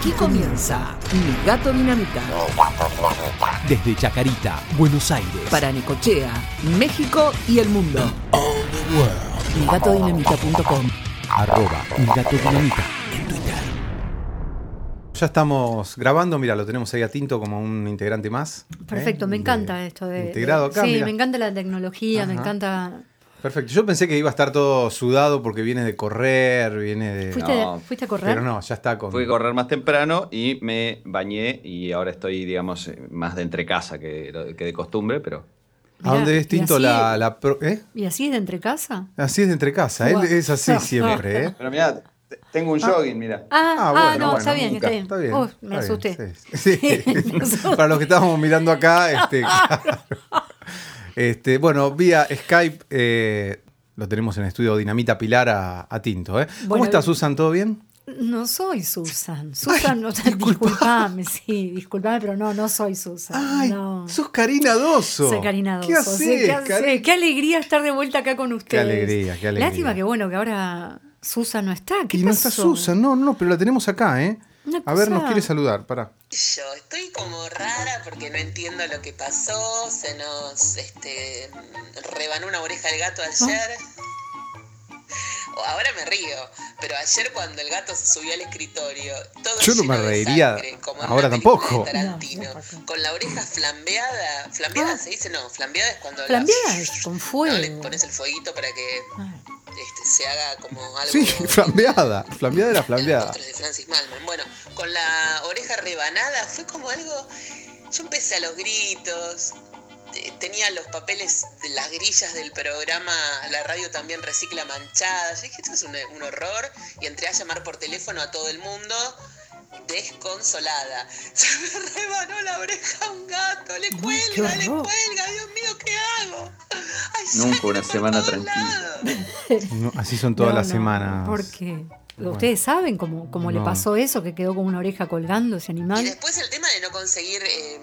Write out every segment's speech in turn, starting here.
Aquí comienza Mi Gato Dinamita. Desde Chacarita, Buenos Aires. Para Necochea, México y el mundo. MiGatoDinamita.com Arroba Mi Gato Dinamita en Twitter. Ya estamos grabando, mira, lo tenemos ahí a Tinto como un integrante más. Perfecto, ¿eh? me De- encanta esto de. Integrado acá. Sí, me encanta la tecnología, me encanta. Perfecto. Yo pensé que iba a estar todo sudado porque viene de correr, viene de. ¿Fuiste, No. ¿fuiste a correr? Pero no, ya está con. Fui a correr más temprano y me bañé y ahora estoy, digamos, eh, más de entre casa que, que de costumbre, pero ¿A dónde Mirá, es Tinto y así- la, la pro- ¿eh? ¿Y así es de entre casa? Así es de entre casa. Él es así siempre, ¿eh? Pero mira, tengo un jogging, mira. Ah, Ah, ah, bueno, no, bueno, está bien, nunca. está bien. Está bien. Me está bien, asusté. sí. Sí. Me asusté. Para los que estábamos mirando acá, este, claro. Este, bueno, vía Skype eh, lo tenemos en estudio Dinamita Pilar a, a Tinto. ¿eh? ¿Cómo estás, Susan? ¿Todo bien? No soy Susan. Susan, no, disculpame, sí, disculpame, pero no, no soy Susan. Ay, no. sos Karina Doso. Soy Karina Doso. ¿Qué sí, haces, ¿qué, haces? Qué alegría estar de vuelta acá con ustedes. alegría, qué alegría. Lástima que bueno, que ahora Susan no está. ¿Qué Y no está Susan, no, no, pero la tenemos acá, ¿eh? Una A ver, nos quiere saludar, pará. Yo estoy como rara porque no entiendo lo que pasó. Se nos este, rebanó una oreja el gato ayer. O Ahora me río, pero ayer cuando el gato se subió al escritorio, todo Yo no me reiría sangre, como en ahora tampoco. de Tarantino, No, no, con la oreja flambeada. ¿Flambeada se dice? No, flambeada es cuando la- Flambeada es con ¿no? fuego. le pones el fueguito para que Ay. Este, se haga como algo. Sí, flambeada. Flambeada era flambeada. De Francis Malman. Bueno, con la oreja rebanada fue como algo. Yo empecé a los gritos. Tenía los papeles de las grillas del programa, la radio también recicla manchadas. Yo dije, esto es un, un horror. Y entré a llamar por teléfono a todo el mundo, desconsolada. Se me rebanó la oreja a un gato, le cuelga, le cuelga, Dios mío, ¿qué hago? Nunca una semana tranquila. No, así son todas No, las no, semanas. ¿Por qué? ¿Ustedes saben cómo, cómo le pasó eso, que quedó con una oreja colgando ese Y animal? después el tema de no conseguir eh,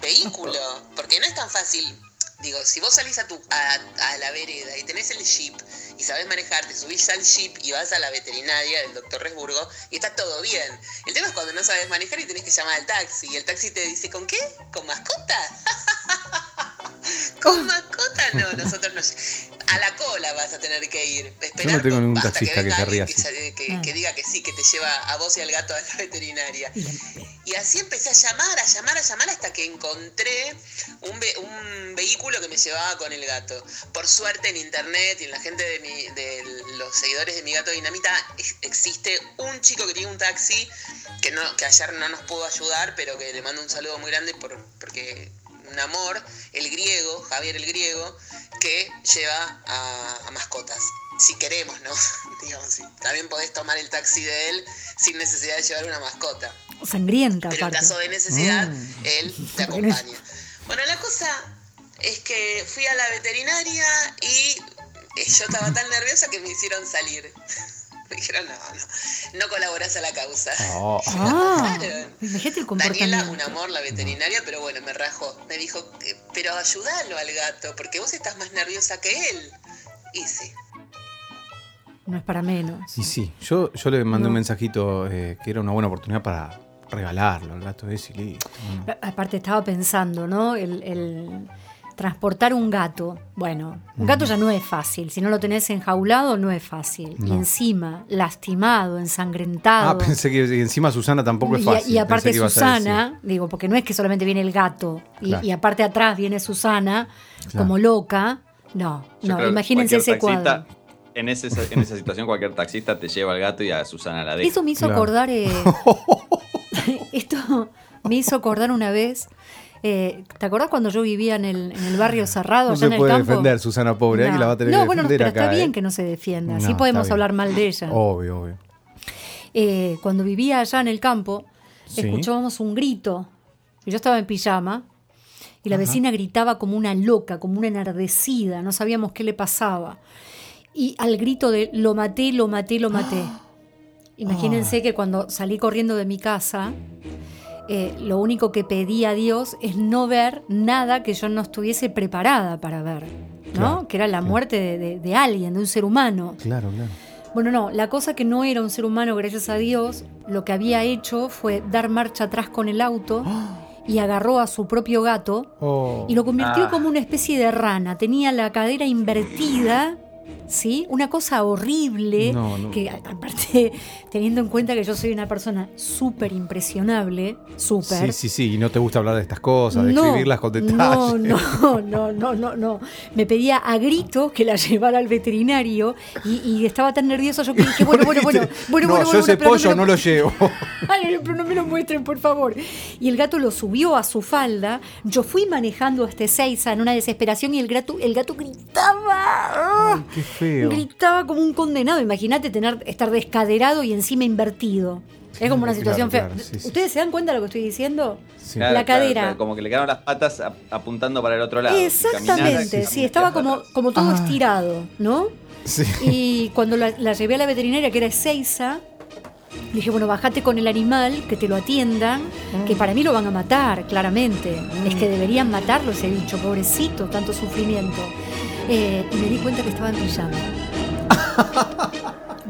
vehículo, porque no es tan fácil. Digo, si vos salís a, tu, a, a la vereda y tenés el jeep y sabés manejar, te subís al jeep y vas a la veterinaria del doctor Resburgo y está todo bien. El tema es cuando no sabes manejar y tenés que llamar al taxi y el taxi te dice, ¿con qué? ¿Con mascota? ¿Con mascota? No, nosotros no. A la cola vas a tener que ir. Esperar tengo ningún hasta taxista que venga querría así. que, que- Ah. que diga que sí, que te lleva a vos y al gato a la veterinaria. Y así empecé a llamar, a llamar, a llamar hasta que encontré un, ve- un vehículo que me llevaba con el gato. Por suerte en internet y en la gente de, mi- de los seguidores de mi gato Dinamita ex- existe un chico que tiene un taxi que, no, que ayer no nos pudo ayudar, pero que le mando un saludo muy grande por, porque un amor, el griego, Javier el griego, que lleva a, a mascotas. Si queremos, ¿no? Digamos. También podés tomar el taxi de él sin necesidad de llevar una mascota. Sangrienta, Pero en aparte. caso de necesidad, Mm. él te acompaña. Bueno, la cosa es que fui a la veterinaria y eh, yo estaba tan nerviosa que me hicieron salir. Me dijeron, no, no, no colaborás a la causa. Oh. Ah, Claro. imagínate el Daniela, comportamiento. un amor, la veterinaria, pero bueno, me rajó. Me dijo, "Eh, pero ayúdalo al gato, porque vos estás más nerviosa que él. Y sí. No es para menos. Y sí, yo, yo le mandé No. un mensajito eh, que era una buena oportunidad para regalarlo al gato ese y listo. Aparte estaba pensando, ¿no? El, el transportar un gato. Bueno, un gato ya no es fácil. Si no lo tenés enjaulado, no es fácil. Y encima, lastimado, ensangrentado. Ah, pensé que y encima Susana tampoco es fácil. Y, aparte Susana, digo, porque no es que solamente viene el gato y, Claro. y aparte atrás viene Susana como loca. No, Yo no, imagínense ese cualquier cuadro. taxista- En, ese- en esa situación, cualquier taxista te lleva al gato y a Susana la deja. Eso me hizo Claro. acordar. eh, esto me hizo acordar una vez. Eh, ¿Te acordás cuando yo vivía en el, en el barrio cerrado, No allá se en el puede campo? defender, Susana, pobre, aquí la va a tener no, que bueno, defender pero acá, está bien ¿eh? que no se defienda. No, Así podemos hablar mal de ella. Obvio, obvio. Eh, cuando vivía allá en el campo, Sí. escuchábamos un grito. Y yo estaba en pijama. Y la vecina gritaba como una loca, como una enardecida. No sabíamos qué le pasaba. Y al grito de lo maté, lo maté, lo maté. Imagínense que cuando salí corriendo de mi casa, eh, lo único que pedí a Dios es no ver nada que yo no estuviese preparada para ver. ¿no? Claro, que era la claro. muerte de, de- de alguien, de un ser humano. Claro, claro. Bueno, no, la cosa que no era un ser humano, gracias a Dios, lo que había hecho fue dar marcha atrás con el auto y agarró a su propio gato Oh. y lo convirtió Ah. como una especie de rana. Tenía la cadera invertida, ¿sí? Una cosa horrible, No, no. que aparte, teniendo en cuenta que yo soy una persona súper impresionable, súper. Sí, sí, sí. Y no te gusta hablar de estas cosas, de escribirlas con detalles. No, no, no, no, no, no. Me pedía a gritos que la llevara al veterinario y, y estaba tan nervioso yo que dije, bueno, bueno, bueno, bueno, no, bueno, yo bueno, ese pollo no lo llevo. Ay, pero no me lo muestren, por favor. Y el gato lo subió a su falda. Yo fui manejando hasta Ezeiza en una desesperación y el gato, el gato gritaba. Ay, qué feo. Gritaba como un condenado. Imagínate tener, estar descaderado y encima invertido. Es como una situación claro, fea. sí, sí. ¿Ustedes se dan cuenta de lo que estoy diciendo? Sí. Claro, la cadera. claro, como que le quedaron las patas ap- apuntando para el otro lado. Exactamente, sí, estaba como, como todo Ah. estirado, ¿no? Sí. Y cuando la, la llevé a la veterinaria, que era Ezeiza, le dije, bueno, bajate con el animal, que te lo atiendan, que para mí lo van a matar, claramente. Es que deberían matarlo ese bicho, pobrecito, tanto sufrimiento. Eh, y me di cuenta que estaba en pijama.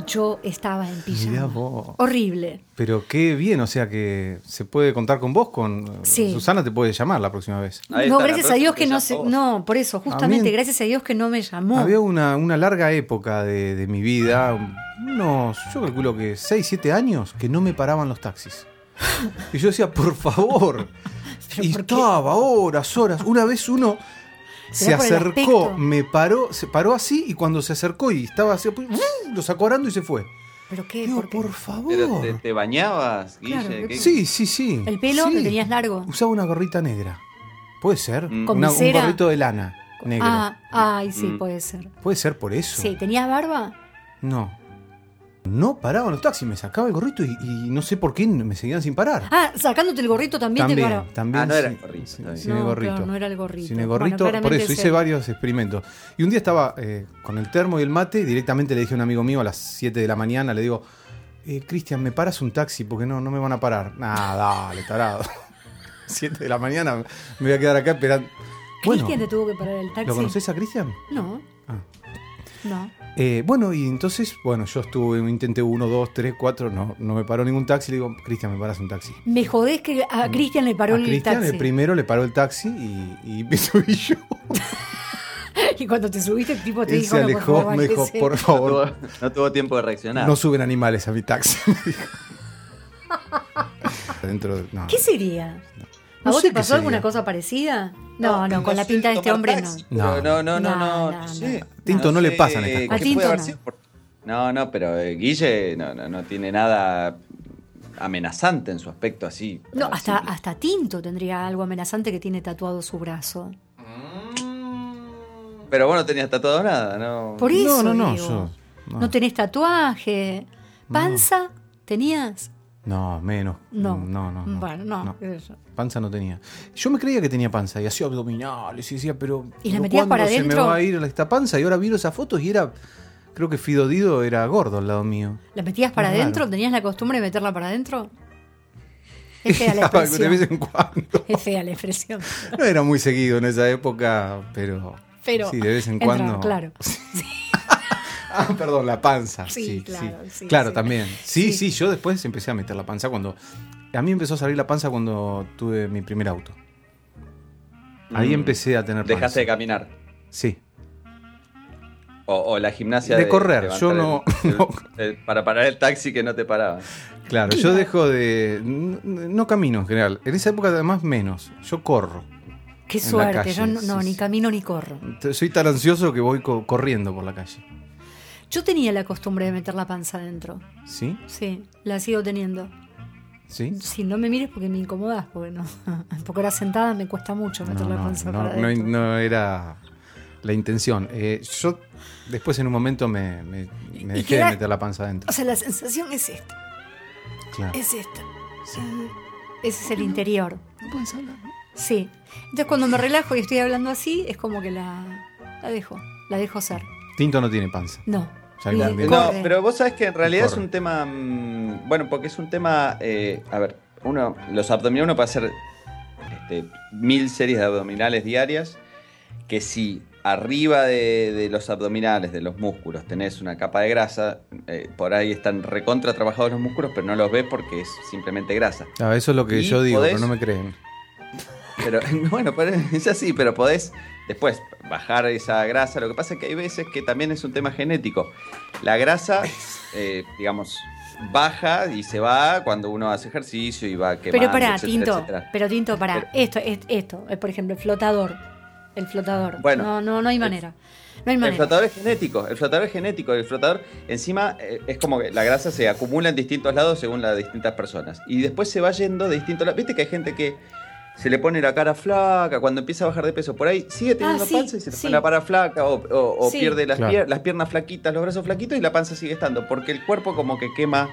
Yo estaba en pijama. Horrible. Pero qué bien, o sea que se puede contar con vos, con Sí. Susana te puede llamar la próxima vez. Ahí no, gracias a Dios que no se... No, por eso, justamente, mí- gracias a Dios que no me llamó. Había una, una larga época de, de mi vida, unos, yo calculo que 6, 7 años, que no me paraban los taxis. Y yo decía, por favor. ¿Pero y estaba horas, horas. Una vez uno se ¿Será por el acercó, me paró, se paró así y cuando se acercó y estaba así, pues, lo sacó orando y se fue. ¿Pero qué? Digo, ¿Por qué? por favor. Pero te, te bañabas, Guille. Claro, ¿Qué- Sí, sí, sí. ¿El pelo Sí. tenías largo? Usaba una gorrita negra. ¿Puede ser? Mm. ¿Con Una- un gorrito de lana negro. Ah, ay, sí, Mm. puede ser. ¿Puede ser por eso? Sí, ¿tenías barba? No. No paraban los taxis, me sacaba el gorrito y, y no sé por qué me seguían sin parar. Ah, sacándote el gorrito también, también, te paro. también. Ah, no era el gorrito, sin- el No, gorrito. claro, no era el gorrito. Sin el Bueno, gorrito, por eso hice varios experimentos. Y un día estaba eh, con el termo y el mate, y directamente le dije a un amigo mío a las 7 de la mañana, le digo, eh, Cristian, ¿me paras un taxi? Porque no, no me van a parar. Nah, dale, tarado. 7 de la mañana me voy a quedar acá esperando. Bueno, ¿Cristian te tuvo que parar el taxi? ¿lo conoces a Cristian? No, Ah. no. Eh, bueno, y entonces, bueno, yo estuve, intenté uno, dos, tres, cuatro, no, no me paró ningún taxi. Le digo, Cristian, ¿me paras un taxi? Me jodés que a Cristian le paró a el Cristian, taxi. el primero le paró el taxi y, y me subí yo. Y cuando te subiste, el tipo te Él dijo, se no, por alejó, favor, me dijo, por No favor, tuvo, no tuvo tiempo de reaccionar. no suben animales a mi taxi. Dentro de, no. ¿Qué sería? ¿A No vos te pasó alguna cosa parecida? No, no, con la pinta de este hombre no. pero No, no, no, No, no, no, no, no. Tinto no le sé pasan estas cosas. No. No, no, pero eh, Guille no, no, no tiene nada amenazante en su aspecto así. No, hasta, hasta Tinto tendría algo amenazante que tiene tatuado su brazo. Pero vos no tenías tatuado nada, ¿no? Por eso no, no, digo. yo. No. No, tenés tatuaje. ¿Panza? ¿Tenías? No, menos. No. No, no. no, Bueno, no. no. sé yo. Panza no tenía. Yo me creía que tenía panza y hacía abdominales y decía, pero. ¿Y la metías para ¿cuándo se adentro? me va a ir esta panza y ahora viro esas fotos y era. Creo que Fido Dido era gordo al lado mío. ¿La metías para adentro? ¿Tenías la costumbre de meterla para adentro? Es fea la de expresión. vez en cuando. Es fea la expresión. No era muy seguido en esa época, pero. Pero Sí, de vez en entra, cuando. claro. Ah, perdón, la panza. Sí, Sí, claro, sí. sí, claro, sí. también. Sí, Sí. sí, yo después empecé a meter la panza cuando. A mí empezó a salir la panza cuando tuve mi primer auto. Ahí Mm. empecé a tener panza. Dejaste de caminar. Sí. O, o la gimnasia De de, correr, yo no- el- el- no. el- para parar el taxi que no te paraba. Claro, yo dejo de. No camino en general. En esa época, además, menos. Yo corro. Qué suerte. Yo no, sí, no, sí. ni camino ni corro. Soy tan ansioso que voy co- corriendo por la calle. Yo tenía la costumbre de meter la panza adentro. ¿Sí? Sí, la sigo teniendo. ¿Sí? Si no me mires porque me incomodás, porque no. Porque ahora sentada me cuesta mucho meter No, la no, panza no, para no- adentro. no era la intención. Eh, yo después en un momento me, me- me Y dejé de queda- meter la panza adentro. O sea, la sensación es esta. Claro. Es esta. Mm, Ese es el interior. Sí. Entonces cuando me relajo y estoy hablando así, es como que la, la dejo. La dejo ser. Tinto no tiene panza. No. No, pero vos sabés que en realidad es un tema. mm, Bueno, porque es un tema. eh, a ver, uno, los abdominales, uno puede hacer este, mil series de abdominales diarias. Que si arriba de, de los abdominales, de los músculos, tenés una capa de grasa, eh, por ahí están recontra trabajados los músculos, pero no los ves porque es simplemente grasa. Ah, eso es lo que Y yo digo, podés- pero no me creen. Pero bueno, pero es así, pero podés después bajar esa grasa. Lo que pasa es que hay veces que también es un tema genético. La grasa, eh, digamos, baja y se va cuando uno hace ejercicio y va quemando, Pero pará, etcétera, Tinto, etcétera. pero Tinto, pará. Pero- esto, es, esto, es por ejemplo, el flotador. El flotador. Bueno, no, no, no hay el- manera. No hay El manera. flotador es genético, el flotador es genético, el flotador encima eh, es como que la grasa se acumula en distintos lados según las distintas personas y después se va yendo de distintos lados. Viste que hay gente que se le pone la cara flaca cuando empieza a bajar de peso por ahí, sigue teniendo Ah, sí, panza y se le sí. pone la cara flaca o, o- o Sí. pierde las, Claro. pier- las piernas flaquitas, los brazos flaquitos y la panza sigue estando porque el cuerpo como que quema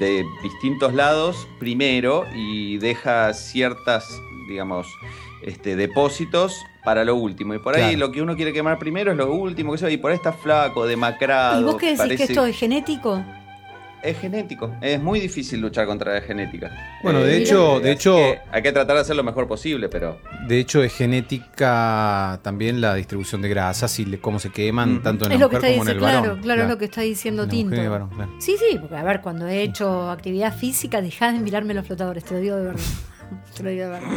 de distintos lados primero y deja ciertas, digamos, este, depósitos para lo último. Y por ahí Claro. lo que uno quiere quemar primero es lo último, que sea, y por ahí está flaco, demacrado. ¿Y vos qué decís parece- que esto es genético? Es genético. Es muy difícil luchar contra la genética. Bueno, de Eh, hecho- de hecho- que hay que tratar de hacer lo mejor posible, pero. De hecho, es genética también la distribución de grasas y cómo se queman, tanto en Es la lo que mujer está como en el diciendo, varón. claro, claro, es lo que está diciendo Tinto. mujer y el varón, claro. Sí, sí, porque a ver, cuando he hecho actividad física, dejá de mirarme los flotadores, te lo digo de verdad. te lo digo de verdad.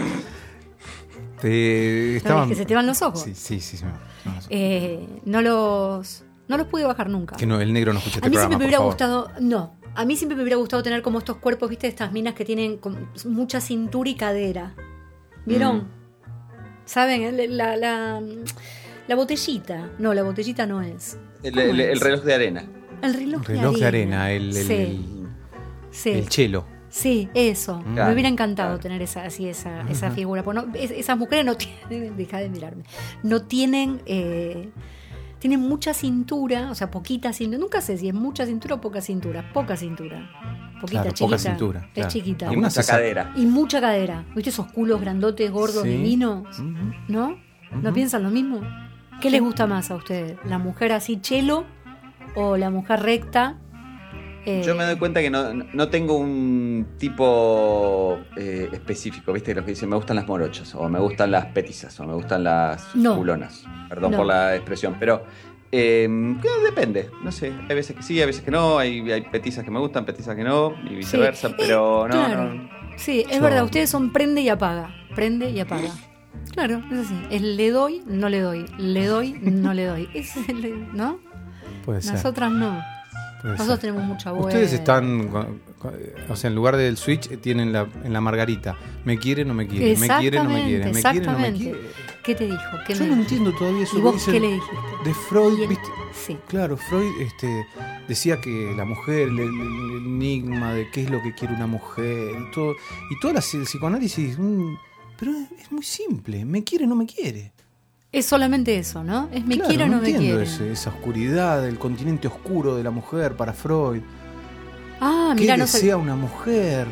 Te- estaban- que se te van los ojos. Sí, sí, sí. sí, no. Eh, no los no los pude bajar nunca. que no, el negro no escucha este a mí programa, siempre me hubiera gustado, no, a mí siempre me hubiera gustado tener como estos cuerpos, viste, estas minas que tienen mucha cintura y cadera. ¿Vieron? Mm. ¿Saben? La, la, la botellita. No, la botellita no es. El, ¿Cómo el- es? el reloj de arena. El reloj, Reloj de arena, el, el, sí, el- sí. el chelo. Sí, eso. Me hubiera encantado claro. tener esa, así esa, esa figura. Pues no, es- esas mujeres no tienen, deja de mirarme, no tienen, eh, tienen mucha cintura, o sea, poquita cintura. Nunca sé si es mucha cintura o poca cintura. Poca cintura. Poquita, Claro, chiquita. poca cintura. Es claro. chiquita. Algunas Mucha cadera. Y mucha cadera. ¿Viste esos culos grandotes, gordos, Sí. divinos? ¿No? ¿No piensan lo mismo? ¿Qué les gusta más a ustedes? ¿La mujer así chelo o la mujer recta? Eh, Yo me doy cuenta que no, no tengo un tipo eh, específico, ¿viste? Los que dicen me gustan las morochas, o me gustan las petizas, o me gustan las No. culonas. Perdón No. por la expresión, pero eh, que depende. No sé, hay veces que sí, hay veces que no, hay, hay petizas que me gustan, petizas que no, y viceversa, Sí. pero Eh, no, claro. no. Sí, es Yo- verdad, ustedes son prende y apaga. Prende y apaga. Claro, es así. Es le doy, no le doy. Le doy, no le doy. Es el- ¿No? Puede ser. Nosotras no. Nosotros tenemos mucha buena. Ustedes están, o sea, en lugar del switch eh, tienen la, en la margarita. Me quiere, no me quiere. Me quiere, no me quiere. Me quiere, no me Exactamente. quiere. ¿Qué te dijo? ¿Qué Yo me no entiendo todavía eso ¿Y que vos dicen qué le dijiste? De Freud, ¿viste? Sí. Claro, Freud este, decía que la mujer, el, enigma de qué es lo que quiere una mujer y todo. Y todo el psicoanálisis, mm, pero es, es muy simple. Me quiere, no me quiere. Es solamente eso, ¿no? Es me Claro, quiere o no me entiendo ese- esa oscuridad, el continente oscuro de la mujer para Freud. Ah, ¿Qué mira, no desea una mujer?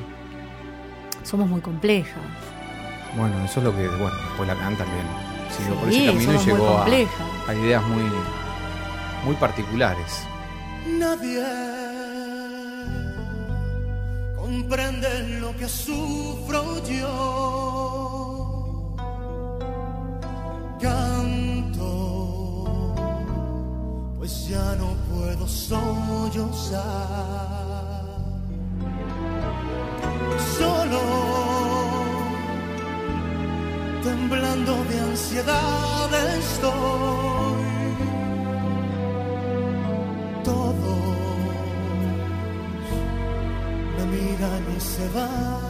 Somos muy complejas. Bueno, eso es lo que, bueno, después Lacan también siguió por Sí, ese camino y llegó a ideas muy, muy particulares. Nadie comprende lo que sufro yo. No puedo sollozar. Solo, temblando de ansiedad estoy todos me miran y se van.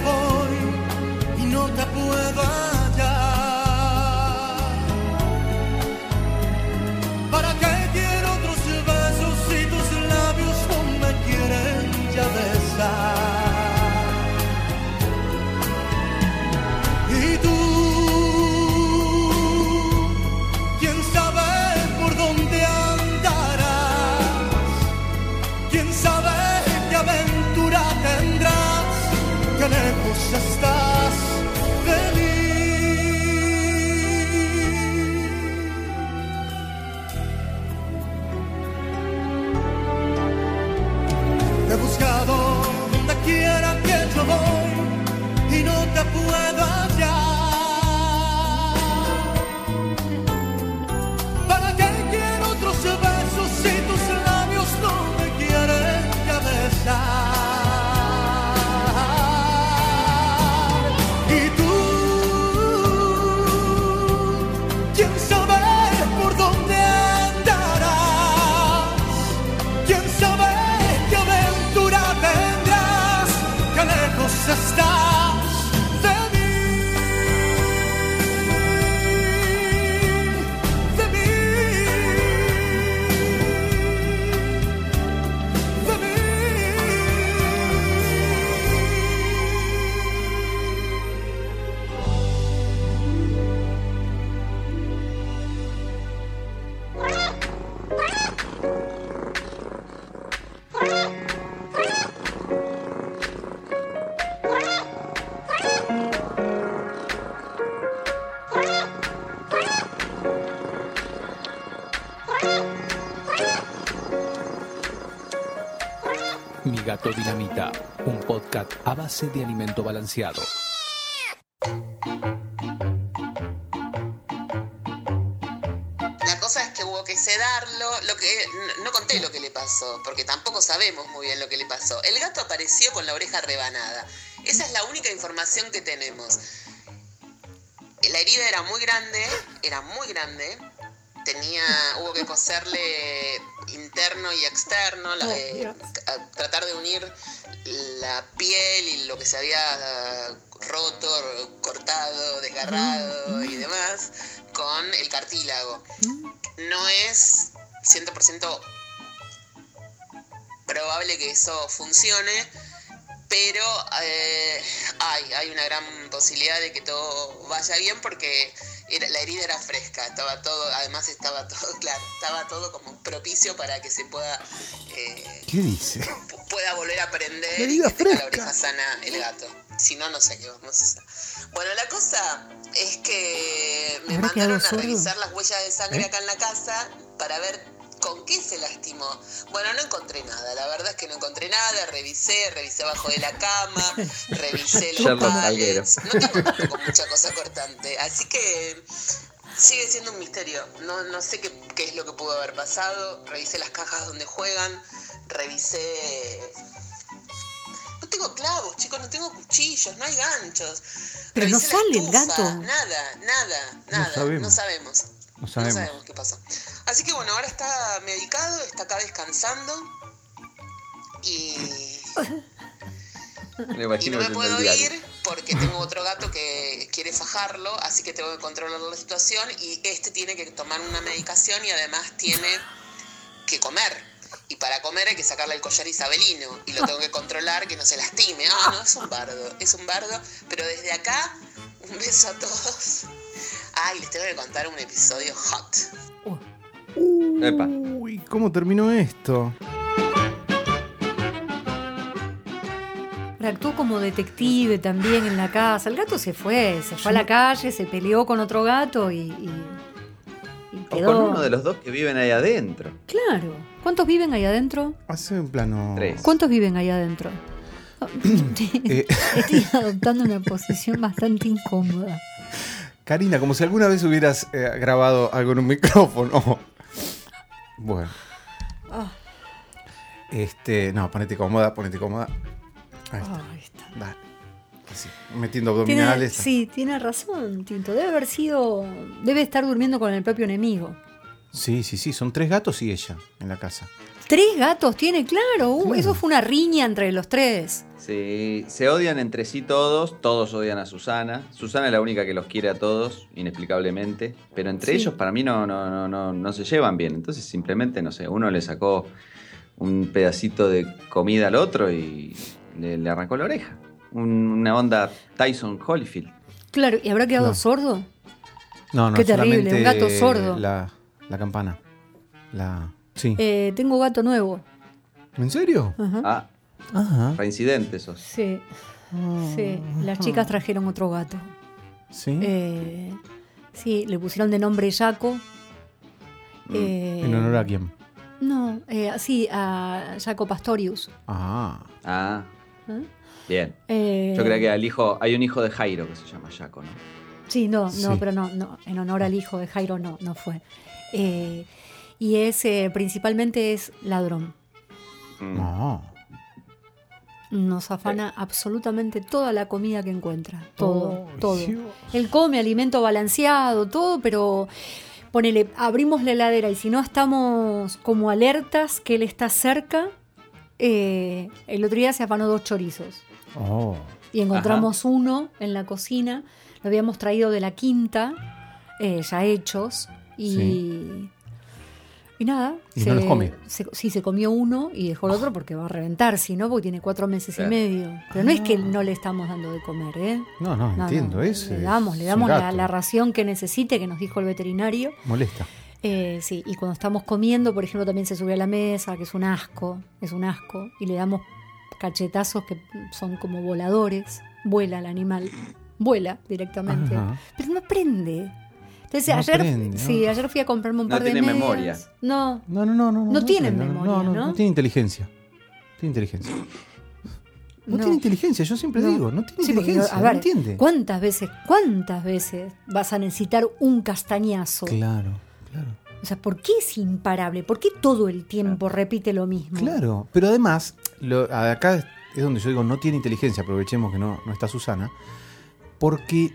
Que base de alimento balanceado. La cosa es que hubo que sedarlo. Lo que, no conté lo que le pasó, porque tampoco sabemos muy bien lo que le pasó. El gato apareció con la oreja rebanada. Esa es la única información que tenemos. La herida era muy grande, era muy grande. Tenía, hubo que coserle interno y externo, la- Dios. a- tratar de unir la piel y lo que se había roto, cortado, desgarrado y demás con el cartílago. No es 100% probable que eso funcione, pero eh, hay, hay una gran posibilidad de que todo vaya bien porque era- la herida era fresca, estaba todo, además estaba todo, claro, estaba todo como propicio para que se pueda eh, ¿Qué dice? pu- pueda volver a aprender y que tenga la oreja sana el gato. Si no, no sé qué vamos a hacer. Bueno, la cosa es que me ¿Habrá quedado mandaron a revisar las huellas de sangre ¿Eh? acá en la casa para ver con qué se lastimó. Bueno, no encontré nada, la verdad es que no encontré nada, revisé, revisé abajo de la cama, revisé los palets. No tengo tampoco mucha cosa cortante, así que sigue siendo un misterio. No, no sé qué, qué es lo que pudo haber pasado. Revisé las cajas donde juegan, revisé. No tengo clavos, chicos, no tengo cuchillos, no hay ganchos. Pero no Revisé la sale el gato. Nada, nada, nada. sabemos. No sabemos. No No sabemos. sabemos qué pasó. Así que bueno, ahora está medicado, está acá descansando. Y, Me y imagino no me puedo ir porque tengo otro gato que quiere fajarlo, así que tengo que controlar la situación y este tiene que tomar una medicación y además tiene que comer. Y para comer hay que sacarle el collar isabelino y lo tengo que controlar que no se lastime. Ah, no, es un bardo, es un bardo. Pero desde acá, un beso a todos. Ay, les tengo que contar un episodio hot. Epa. Uy, ¿cómo terminó esto? Actuó como detective también en la casa. El gato se fue, se fue a la calle, se peleó con otro gato y, y- y O quedó. con uno de los dos que viven ahí adentro. Claro. ¿Cuántos viven ahí adentro? Hace un plano. Tres. ¿Cuántos viven ahí adentro? Eh, Estoy adoptando una posición bastante incómoda. Karina, como si alguna vez hubieras eh, grabado algo en un micrófono. Bueno. Ah. Este, no, ponete cómoda, ponete cómoda. Ahí está. Ahí está. Dale. Sí, metiendo Tiene- abdominales. sí, tiene razón, Tinto. Debe haber sido. Debe estar durmiendo con el propio enemigo. sí, sí, sí, son tres gatos y ella en la casa. Tres gatos tiene, claro. Uh. Eso fue una riña entre los tres. Sí, se odian entre sí todos, todos odian a Susana. Susana es la única que los quiere a todos, inexplicablemente. Pero entre Sí. ellos para mí no, no, no, no, no se llevan bien. Entonces simplemente, no sé, uno le sacó un pedacito de comida al otro y le, le arrancó la oreja. Un- una onda Tyson Holyfield. Claro, ¿y habrá quedado No. sordo? No, no, Qué terrible, un gato sordo. La, la campana. La. Sí. Eh, tengo gato nuevo. ¿En serio? Ajá. Ah, Ajá. Reincidente sos. Sí. Sí. Las chicas trajeron otro gato. Sí. Eh, sí, le pusieron de nombre Jaco. Eh, ¿En honor a quién? No, eh, sí, a Jaco Pastorius. Ah. Ah, ¿Eh? bien. Eh, Yo creo que al hijo, hay un hijo de Jairo que se llama Jaco, ¿no? Sí, no, no, Sí. pero no, no, en honor al hijo de Jairo no, no fue. Eh, y es, eh, principalmente es ladrón. Mm. No. Nos afana absolutamente toda la comida que encuentra. Todo, Oh, todo. Dios. Él come alimento balanceado, todo, pero ponele, abrimos la heladera y si no estamos como alertas que él está cerca, eh, el otro día se afanó dos chorizos. Oh. Y encontramos uno en la cocina, lo habíamos traído de la quinta, eh, ya hechos, y, Sí. Y nada. Y no los come. se- sí, se comió uno y dejó el otro porque va a reventar, si no, porque tiene cuatro meses Claro. y medio. Pero no es que no le estamos dando de comer, ¿eh? No, no, No, entiendo. no, es, le es damos, le damos la, ración que necesite, que nos dijo el veterinario. Molesta. Eh, sí, y cuando estamos comiendo, por ejemplo, también se sube a la mesa, que es un asco, es un asco, y le damos cachetazos que son como voladores, vuela el animal, vuela directamente, Ajá. pero no prende. Entonces No ayer, aprende, ¿no? sí, ayer fui a comprarme un No par de tiene medias. memoria. No, No, no, no. No, No tienen aprende, memoria, no, no, ¿no? no tiene inteligencia. Tiene inteligencia. No, No. tiene inteligencia, yo siempre No. digo, no tiene Sí, porque, inteligencia, a ver, no entiende. ¿cuántas veces, cuántas veces vas a necesitar un castañazo? Claro, claro. O sea, ¿por qué es imparable? ¿Por qué todo el tiempo repite lo mismo? Claro, pero además, lo- acá es donde yo digo, no tiene inteligencia, aprovechemos que no, no está Susana, porque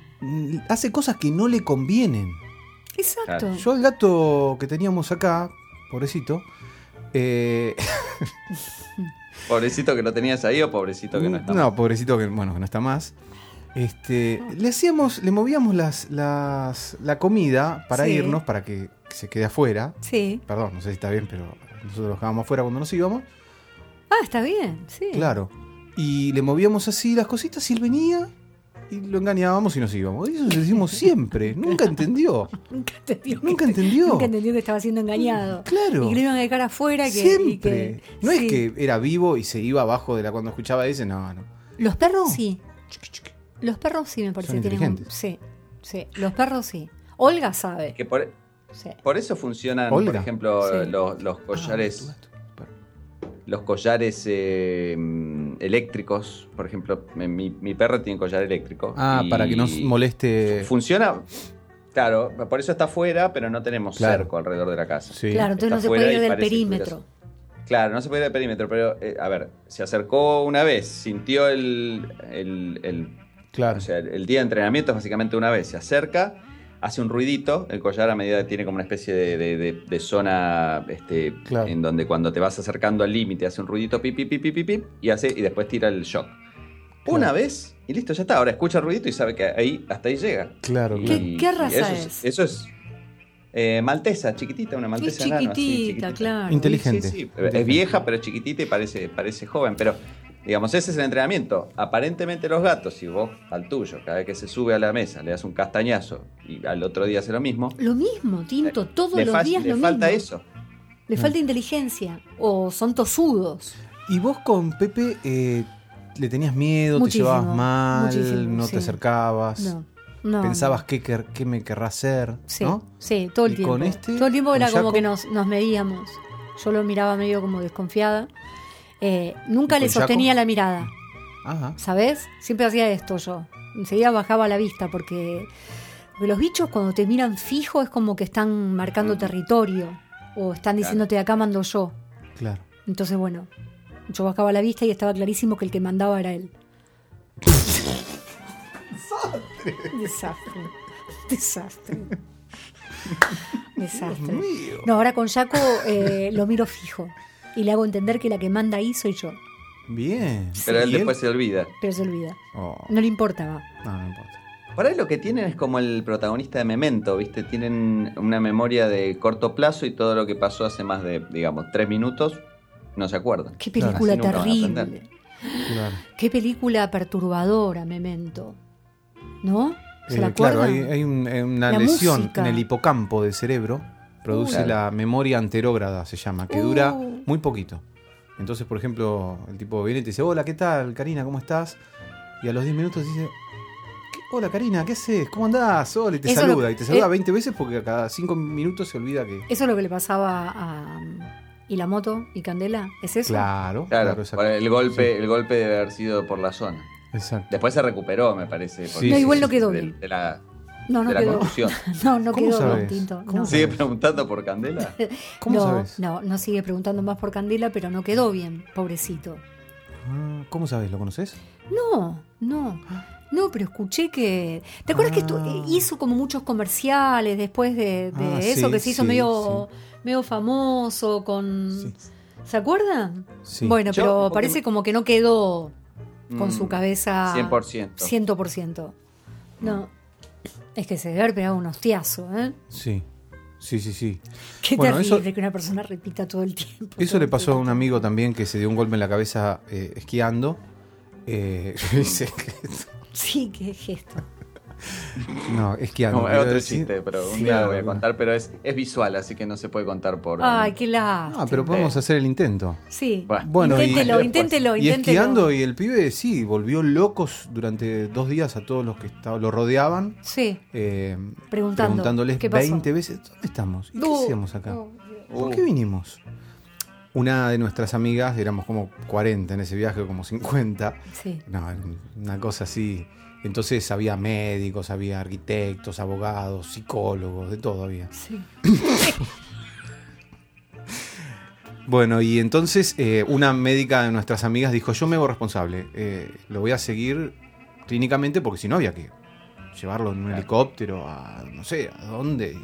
hace cosas que no le convienen. Exacto. Yo el gato que teníamos acá, pobrecito, eh, Pobrecito que lo tenías ahí o pobrecito que no está. no, pobrecito que bueno, que no está más. Este, le hacíamos, le movíamos las, las, la comida para Sí. irnos, para que se quede afuera. Sí. Perdón, no sé si está bien, pero nosotros lo dejábamos afuera cuando nos íbamos. Ah, está bien, sí. Claro. Y le movíamos así las cositas y él venía y lo engañábamos y nos íbamos. Y eso lo decimos siempre. Nunca entendió. Nunca entendió. Nunca entendió. Nunca entendió que estaba siendo engañado. Claro. Y que lo iban a dejar afuera. Que, y Siempre. que- no sí. es que era vivo y se iba abajo de la cuando escuchaba ese, no, no. Los perros sí. Los perros sí me parece Son que tienen un-. Sí, sí. Los perros sí. Olga sabe. Que por, Sí. por eso funcionan, por ejemplo, Sí. los, los collares. Ah, los collares eh, eléctricos, por ejemplo, mi, mi perro tiene collar eléctrico. Ah, y para que no moleste. Funciona, claro, por eso está afuera, pero no tenemos Claro. cerco alrededor de la casa. Sí. Claro, entonces Está no se puede ir del perímetro. Claro, no se puede ir del perímetro, pero eh, a ver, se acercó una vez, sintió el, el, el- Claro. o sea, el, el día de entrenamiento es básicamente una vez, se acerca, hace un ruidito, el collar a medida que tiene como una especie de, de- de- de zona este, Claro. en donde cuando te vas acercando al límite hace un ruidito pip, pip, pip, pip, pip, y, hace, y después tira el shock. Una vez y listo, ya está. Ahora escucha el ruidito y sabe que ahí hasta ahí llega. Claro, Y- claro. ¿Qué- qué raza eso es? Eso es eh, maltesa, chiquitita, una maltesa Es enano, así, chiquitita, claro. Inteligente. Sí, sí, Inteligente. Es vieja, pero es chiquitita y parece, parece joven. Pero, digamos, ese es el entrenamiento. Aparentemente los gatos, si vos al tuyo, cada vez que se sube a la mesa, le das un castañazo y al otro día hace lo mismo, Lo mismo, Tinto, todos le, los días le lo falta mismo. eso. Le falta inteligencia. O son tosudos. Y vos con Pepe eh, le tenías miedo, Muchísimo, te llevabas mal, no sí. te acercabas, No. no pensabas no. qué, quer- qué me querrá hacer, Sí, ¿no? sí, todo el Y tiempo. con este, todo el tiempo con era como Jaco- que nos, nos medíamos. Yo lo miraba medio como desconfiada. Eh, nunca ¿Y le sostenía Jaco? la mirada, Ajá. ¿sabes? Siempre hacía esto yo. Enseguida bajaba la vista porque, porque los bichos cuando te miran fijo es como que están marcando territorio o están diciéndote acá mando yo. Claro. Entonces, bueno, yo bajaba la vista y estaba clarísimo que el que mandaba era él. Desastre. Desastre. Desastre. No, ahora con Jaco eh, lo miro fijo y le hago entender que la que manda ahí soy yo, Bien. Pero él ¿Y después se olvida. pero se olvida. Oh, No le importaba. no, no importa. Por ahí lo que tienen es como el protagonista de Memento, ¿viste? Tienen una memoria de corto plazo y todo lo que pasó hace más de, digamos, tres minutos no se acuerdan. Qué Claro, película terrible. Claro. Qué película perturbadora, Memento. ¿No? ¿Se la Eh, claro, acuerdan? hay, hay un- eh, una La lesión música. en el hipocampo del cerebro, produce Claro. la memoria anterógrada, se llama, que Uh. dura muy poquito. Entonces, por ejemplo, el tipo viene y te dice, hola, ¿qué tal, Karina? ¿Cómo estás? Y a los 10 minutos dice, "¿Qué- hola, Karina, ¿qué haces? ¿Cómo andás? Hola, y te Eso saluda. lo- y te saluda eh, 20 veces porque a cada 5 minutos se olvida que... Eso es lo que le pasaba a. ¿Y la moto? ¿Y Candela? ¿Es eso? Claro, Claro, el golpe, el golpe debe haber sido por la zona. Exacto. Después se recuperó, me parece. Sí, porque- No, igual no quedó de, bien. de la, No, no de la quedó. No, no ¿Cómo quedó sabes? Tinto. ¿Cómo no. ¿Sigue preguntando por Candela? ¿Cómo no, sabes? No, no sigue preguntando más por Candela, pero no quedó bien, pobrecito. Ah, ¿Cómo sabes? ¿Lo conoces? No, no. No, pero escuché que. ¿Te acuerdas que Ah. hizo como muchos comerciales después de, de Ah, eso sí, que se hizo sí, medio, medio famoso con. Sí. ¿Se acuerdan? Sí. Bueno, Yo, pero porque parece me- como que no quedó con Mm, su cabeza 100%. 100%. No. Es que se debe haber pegado un hostiazo, ¿eh? Sí. Sí, sí, sí. Qué Bueno, terrible eso- que una persona repita todo el tiempo. Eso le pasó a un amigo también que se dio un golpe en la cabeza eh, esquiando. Eh, Sí, qué gesto. No, esquiando. No, es otro decir. chiste, pero un Sí, día lo voy a contar, pero es, es visual, así que no se puede contar por... Ay, qué lástima. Ah, pero podemos hacer el intento. Sí. Bueno. Inténtelo, y- inténtelo, Y inténtelo. esquiando, y el pibe, sí, volvió locos durante dos días a todos los que estaba- lo rodeaban. Sí. eh, Preguntando, preguntándoles ¿qué pasó? 20 veces, ¿dónde estamos? ¿Y qué hacíamos acá? ¿Por Uh. qué vinimos? Una de nuestras amigas, éramos como 40 en ese viaje, como 50. Sí. No, una cosa así. Entonces había médicos, había arquitectos, abogados, psicólogos, de todo había. Sí. Bueno, y entonces eh, una médica de nuestras amigas dijo, yo me hago responsable, eh, lo voy a seguir clínicamente porque si no había que llevarlo en un helicóptero a no sé, a dónde.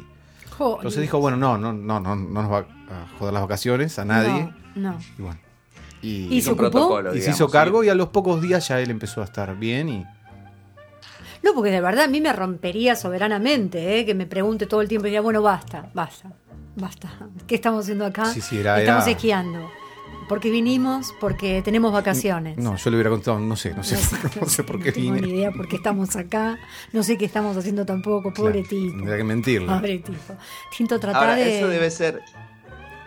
Entonces dijo, bueno, no, no, no, no, no nos va a joder las vacaciones a nadie. No, no. Y bueno. Y, ¿Y se un ocupó? protocolo, y se hizo sí. cargo y a los pocos días ya él empezó a estar bien y No, porque de verdad a mí me rompería soberanamente, ¿eh? que me pregunte todo el tiempo y diría, bueno, basta, basta, basta. ¿Qué estamos haciendo acá? Sí, sí, era- estamos era- esquiando. Porque vinimos, porque tenemos vacaciones. no, yo le hubiera contado, no sé, no sé, no sé por qué no tengo vine. ni idea por qué estamos acá. No sé qué estamos haciendo tampoco, pobre Claro, tipo. Tendría que mentirle. Pobre tipo. Tinto, trata Ahora, de. eso debe ser.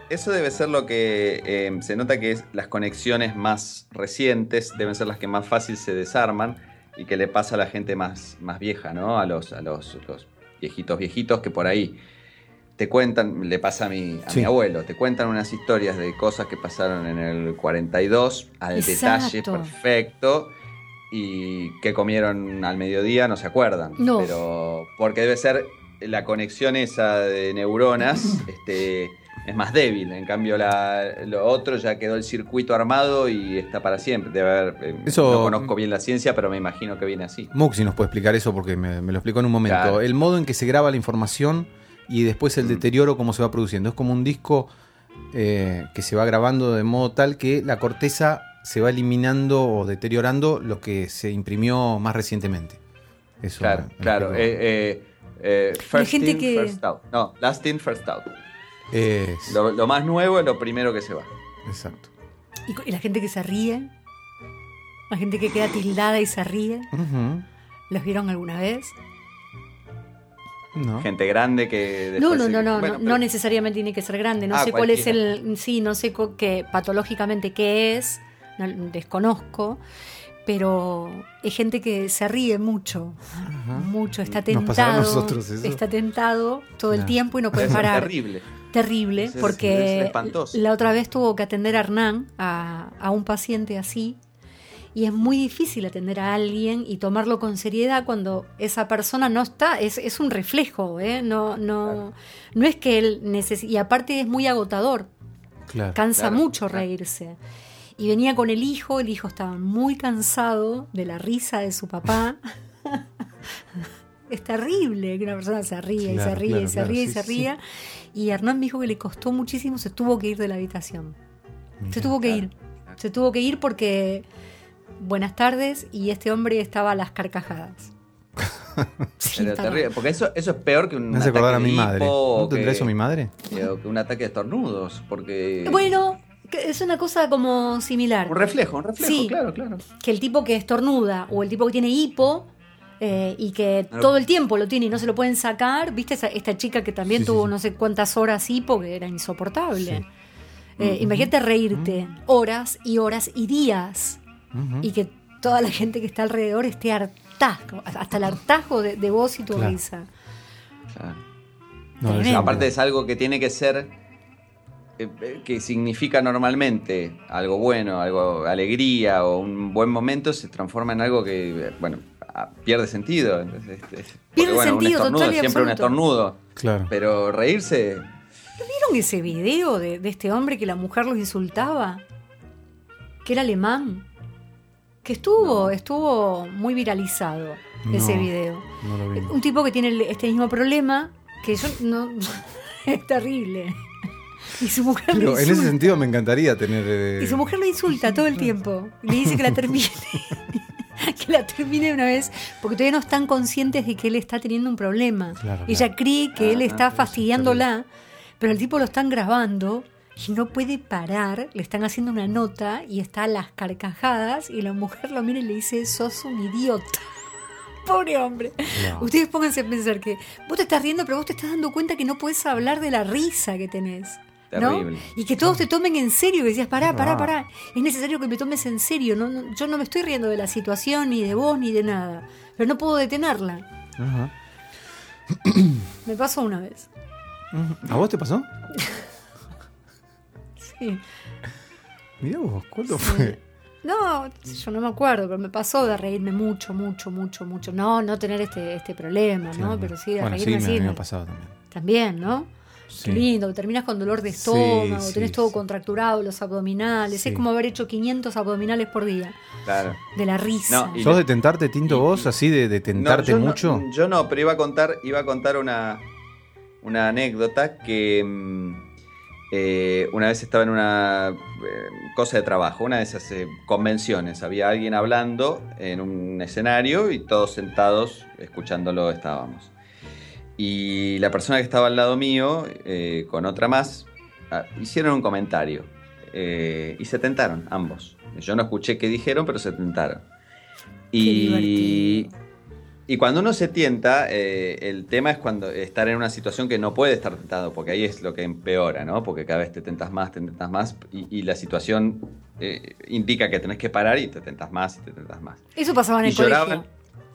Eso debe ser lo que eh, se nota que es las conexiones más recientes deben ser las que más fácil se desarman y que le pasa a la gente más, más vieja, ¿no? A los, a los, los viejitos viejitos que por ahí te cuentan, le pasa a mi, a Sí. mi abuelo, te cuentan unas historias de cosas que pasaron en el 42 al Exacto. detalle perfecto y que comieron al mediodía no se acuerdan. No. Pero porque debe ser la conexión esa de neuronas este, es más débil. En cambio, la- lo otro ya quedó el circuito armado y está para siempre. Debe haber, eh, Eso- no conozco bien la ciencia, pero me imagino que viene así. Muxi nos puede explicar eso porque me, me lo explicó en un momento. Claro. El modo en que se graba la información y después el Mm. deterioro, cómo se va produciendo. Es como un disco eh, que se va grabando de modo tal que la corteza se va eliminando o deteriorando lo que se imprimió más recientemente. Eso Claro, claro. eh, eh, eh, first gente in, que- first out. No, last in, first out. Es- Lo, lo más nuevo es lo primero que se va. Exacto. Y, la gente que se ríe. La gente que queda tildada y se ríe. Ujú. ¿Los vieron alguna vez? No. Gente grande que No, después no, se- no, no, bueno, no, pero- no necesariamente tiene que ser grande. No Ah, sé cuál es el, sí, no sé qué patológicamente qué es, no, desconozco, pero es gente que se ríe mucho, mucho, está Nos pasará a tentado, nosotros eso. está tentado todo el tiempo y no puede parar. terrible. Terrible, Es- porque es la otra vez tuvo que atender a Hernán, a, a un paciente así, y es muy difícil atender a alguien y tomarlo con seriedad cuando esa persona no está, es, es un reflejo, ¿eh? no, no, no es que él necesite, y aparte es muy agotador, Claro. cansa Claro, mucho reírse. Y venía con el hijo, el hijo estaba muy cansado de la risa de su papá. es terrible que una persona se ríe y Claro, se ríe claro, y se claro, ríe y sí, se sí. ríe. Y Hernán me dijo que le costó muchísimo, se tuvo que ir de la habitación. Se tuvo que claro. ir. Se tuvo que ir porque buenas tardes y este hombre estaba a las carcajadas. Terrible, porque eso, eso es peor que un Me hace acordar a ataque mi de madre. ¿No o tendrá que- eso mi madre? que- un ataque de estornudos, porque... Bueno, es una cosa como similar. Un reflejo, un reflejo, Sí. claro, claro. que el tipo que estornuda o el tipo que tiene hipo eh, y que Claro. todo el tiempo lo tiene y no se lo pueden sacar, ¿viste? Esa- esta chica que también Sí, tuvo sí. no sé cuántas horas hipo, que era insoportable. Sí. Eh, Imagínate reírte horas y horas y días Ujú. y que toda la gente que está alrededor esté hartazgo, hasta el hartazgo de, de vos y tu Claro. risa. Claro. No, es- Tremendo. Aparte es algo que tiene que ser, eh, que significa normalmente algo bueno, algo alegría o un buen momento, se transforma en algo que, bueno, pierde sentido. Entonces, este, porque, Pierde bueno, sentido, un estornudo total y es siempre un estornudo. Claro. Pero reírse, ¿Vieron ese video de, de este hombre que la mujer lo insultaba? Que era alemán. Que estuvo, estuvo muy viralizado ese video. No lo vi. Un tipo que tiene este mismo problema, que yo no. es terrible. Y su mujer Pero lo en ese sentido me encantaría tener. eh, Y su mujer lo insulta todo el tiempo. Y le dice que la termine. que la termine de una vez. Porque todavía no están conscientes de que él está teniendo un problema. Claro, Ella claro. cree que él está fastidiándola. Pero el tipo lo están grabando y no puede parar. Le están haciendo una nota y está a las carcajadas. Y la mujer lo mira y le dice: Sos un idiota. Pobre hombre. Ustedes pónganse a pensar que vos te estás riendo, pero vos te estás dando cuenta que no puedes hablar de la risa que tenés. Y que todos te tomen en serio, que decías, pará, pará, pará. Es necesario que me tomes en serio. No, no- yo no me estoy riendo de la situación, ni de vos, ni de nada. Pero no puedo detenerla. Ajá. Me pasó una vez. ¿A vos te pasó? Sí. Mirá vos, ¿cuándo Sí. fue? No, yo no me acuerdo, pero me pasó de reírme mucho, mucho, mucho, mucho. No, no tener este, este problema, ¿no? Claro. Pero sí, de bueno, sí, reírme me, así. me ¿no? ha pasado también. También, ¿no? Sí. Qué lindo, terminas con dolor de estómago, sí, tenés todo sí. contracturado, los abdominales. Sí. Es como haber hecho 500 abdominales por día, claro. de la risa. No, y- ¿Sos de tentarte, Tinto, y- vos, así de, de tentarte No, yo mucho? No, yo no, pero iba a contar, iba a contar una, una anécdota que mm, eh, una vez estaba en una eh, cosa de trabajo, una de esas eh, convenciones. Había alguien hablando en un escenario y todos sentados escuchándolo estábamos. Y la persona que estaba al lado mío, eh, con otra más, ah, hicieron un comentario. eh, y se tentaron ambos. Yo no escuché qué dijeron, pero se tentaron. Y, y cuando uno se tienta, eh, el tema es cuando estar en una situación que no puede estar tentado, porque ahí es lo que empeora, ¿no? Porque cada vez te tentas más, te tentas más, y, y la situación eh, indica que tenés que parar y te tentas más y te tentas más. Eso pasaba en Y el colegio.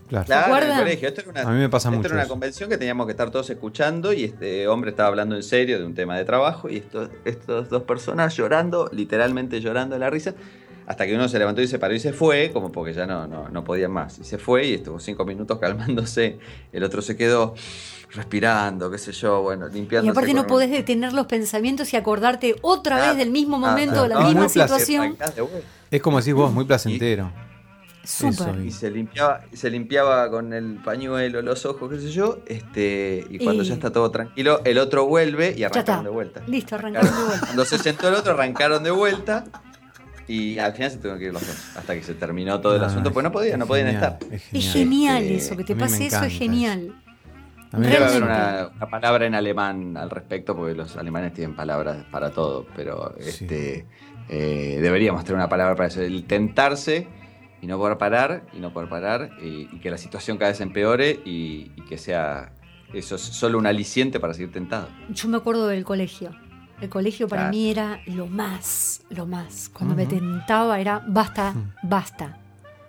Claro. Claro, en el colegio. Esto era una, A mí me pasa esto mucho era una eso. convención que teníamos que estar todos escuchando y este hombre estaba hablando en serio de un tema de trabajo y estos, estas dos personas llorando, literalmente llorando de la risa, hasta que uno se levantó y se paró y se fue, como porque ya no, no, no podían más. Y se fue y estuvo cinco minutos calmándose. El otro se quedó respirando, qué sé yo, bueno, limpiando. Y aparte no podés detener los pensamientos y acordarte otra vez del mismo momento, de la no, misma situación. Es como decís vos, muy placentero. Súper. Y se limpiaba, se limpiaba con el pañuelo los ojos, qué sé yo, este, y cuando Y- ya está todo tranquilo, el otro vuelve y arrancaron de vuelta. Listo, arrancaron de vuelta. Cuando se sentó el otro, arrancaron de vuelta y al final se tuvieron que ir los dos, hasta que se terminó todo el Ah, asunto, pues no podían, no es podían genial, estar. Es Es genial. Este, eso, que te pase eso es genial. A mí me Debe haber una, una palabra en alemán al respecto, porque los alemanes tienen palabras para todo, pero Sí. este, eh, deberíamos tener una palabra para eso, el tentarse y no poder parar, y no poder parar, y, y que la situación cada vez empeore y, y que sea eso es solo un aliciente para seguir tentado. Yo me acuerdo del colegio. El colegio para Claro. mí era lo más, lo más. Cuando me tentaba era basta, basta.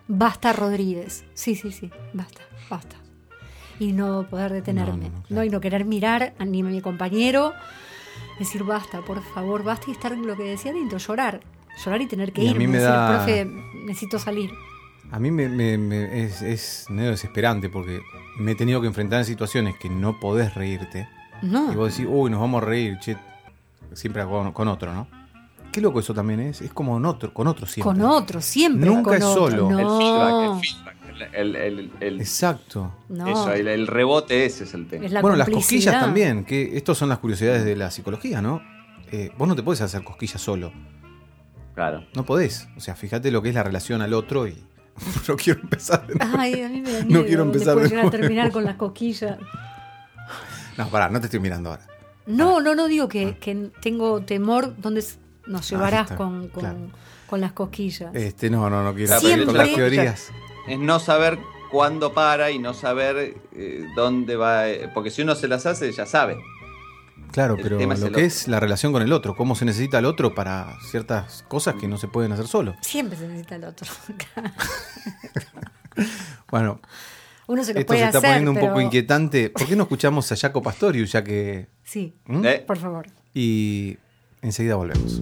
Basta Rodríguez. Sí, sí, sí, basta, basta. Y no poder detenerme. No, No, no, claro. y no querer mirar a ni a mi compañero. Decir basta, por favor, basta y estar en lo que decía Tinto, llorar. Llorar y tener que Y a ir. mí me decir, da- profe, necesito salir. A mí me, me- me- es, es medio desesperante porque me he tenido que enfrentar en situaciones que no podés reírte. No. Y vos decís, uy, nos vamos a reír, che. Siempre con, con otro, ¿no? Qué loco eso también es. Es como con otro, con otro siempre. Con otro, siempre. Nunca con es otro. solo. No. El feedback, el feedback, el, el- el- el- Exacto. No. eso, el, el rebote ese es el tema. Es la bueno, las cosquillas también, que estos son las curiosidades de la psicología, ¿no? Eh, vos no te podés hacer cosquillas solo. Claro. No podés. O sea, fíjate lo que es la relación al otro y. no quiero empezar. de nuevo. Ay, a mí me da No quiero empezar de a terminar con las cosquillas. No, pará, no te estoy mirando ahora. No, no, no digo que, que tengo temor donde nos Ah, llevarás con, con, claro. con las cosquillas. Este, no, no, no quiero Siempre- con las teorías. Es no saber cuándo para y no saber eh, dónde va. eh, porque si uno se las hace, ya sabe. Claro, El pero lo que otro. es la relación con el otro, cómo se necesita el otro para ciertas cosas que no se pueden hacer solo. Siempre se necesita el otro. Bueno, Uno se lo esto puede se está hacer, poniendo un pero- poco inquietante. ¿Por qué no escuchamos a Jaco Pastorius ya que... Sí, ¿Mm? Eh, por favor. Y enseguida volvemos.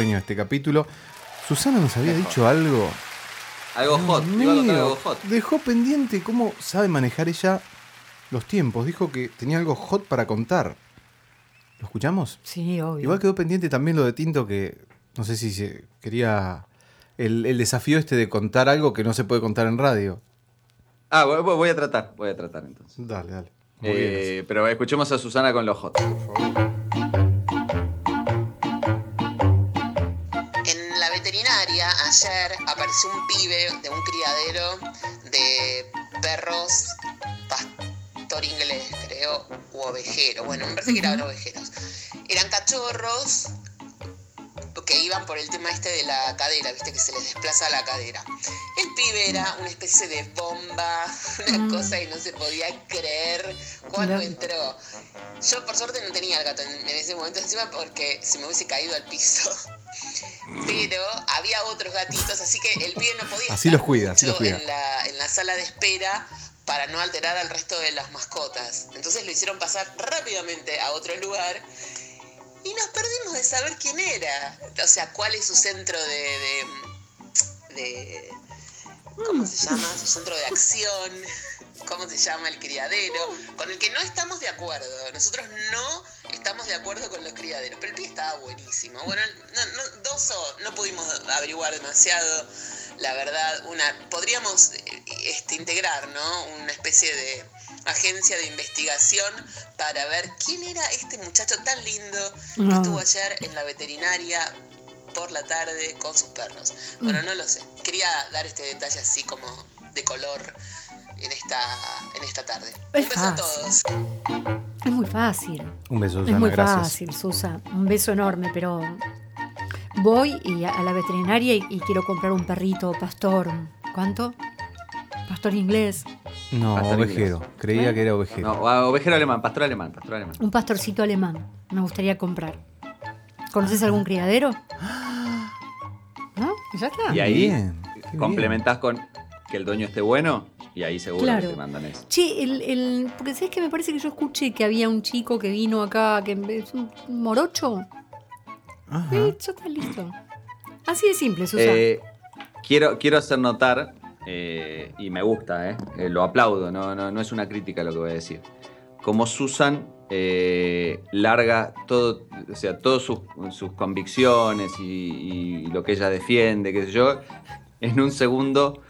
Sueño este capítulo. Susana nos había dicho algo. Algo hot, mío, algo hot. Dejó pendiente cómo sabe manejar ella los tiempos. Dijo que tenía algo hot para contar. ¿Lo escuchamos? Sí, obvio. Igual quedó pendiente también lo de Tinto que no sé si se quería el, el desafío este de contar algo que no se puede contar en radio. Ah, voy, a tratar, voy a tratar entonces. Dale, dale. Muy bien Eh, pero escuchemos a Susana con los hot. Ayer apareció un pibe de un criadero de perros pastor inglés, creo, u ovejero. Bueno, me parece que eran ovejeros. Eran cachorros que iban por el tema este de la cadera, viste que se les desplaza la cadera. El pibe era una especie de bomba, una cosa que no se podía creer cuando Mirá. entró. Yo por suerte no tenía el gato en, en ese momento encima porque se me hubiese caído al piso. Pero había otros gatitos, así que el pibe no podía Así estar los cuida, así los cuida. En, la, en la sala de espera para no alterar al resto de las mascotas. Entonces lo hicieron pasar rápidamente a otro lugar y nos perdimos de saber quién era. O sea, cuál es su centro de. de, ¿Cómo se llama? Su centro de acción. ¿Cómo se llama el criadero? Con el que no estamos de acuerdo. Nosotros no estamos de acuerdo con los criaderos. Pero el pie estaba buenísimo. Bueno, no, no, dos o- no pudimos averiguar demasiado. La verdad, una podríamos eh, este, integrar, ¿no? Una especie de agencia de investigación para ver quién era este muchacho tan lindo que No. estuvo ayer en la veterinaria por la tarde con sus perros. Bueno, no lo sé. Quería dar este detalle así como de color en esta, en esta tarde. Es Un beso a todos. Es muy fácil. Un beso, Susana, es muy gracias. fácil, Susa. Un beso enorme, pero voy y a, a la veterinaria y, y quiero comprar un perrito pastor. ¿Cuánto? Pastor inglés. No, Pastor ovejero. inglés. Creía que era ovejero. No, ah, ovejero alemán, pastor alemán, pastor alemán. Un pastorcito alemán. Me gustaría comprar. ¿Conoces algún criadero? ¿No? Ya está. Y ahí Bien, complementás con que el dueño esté bueno y ahí seguro Claro. que te mandan eso. Che, el, el, porque sabes que me parece que yo escuché que había un chico que vino acá, que es un morocho. Ajá. Eh, ya está listo. Así de simple, Susa. Eh, quiero, quiero hacer notar, eh, y me gusta, eh, eh, lo aplaudo, no, no, no es una crítica lo que voy a decir. Como Susan larga todo, o sea, todas sus, sus convicciones y, y lo que ella defiende, qué sé yo, en un segundo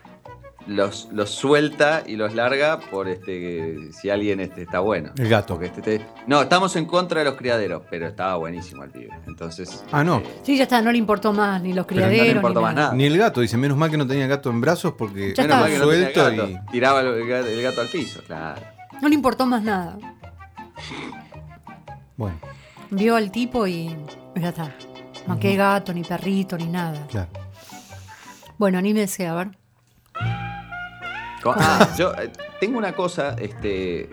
los, los suelta y los larga por este si alguien este, está bueno. El gato. Porque este, te- no, estamos en contra de los criaderos, pero estaba buenísimo el pibe. Entonces. Ah, no. eh, sí, ya está, no le importó más, ni los Pero no le criaderos. importó ni más nada. nada. Ni el gato, dice, menos mal que no tenía el gato en brazos porque Ya Menos está. mal que no tenía suelto gato. y. Tiraba el gato, el gato al piso, claro. No le importó más nada. Bueno, Vio al tipo y ya está. No que gato, ni perrito, ni nada. claro. Bueno, anímese a ver. Ah, yo eh, tengo una cosa, este,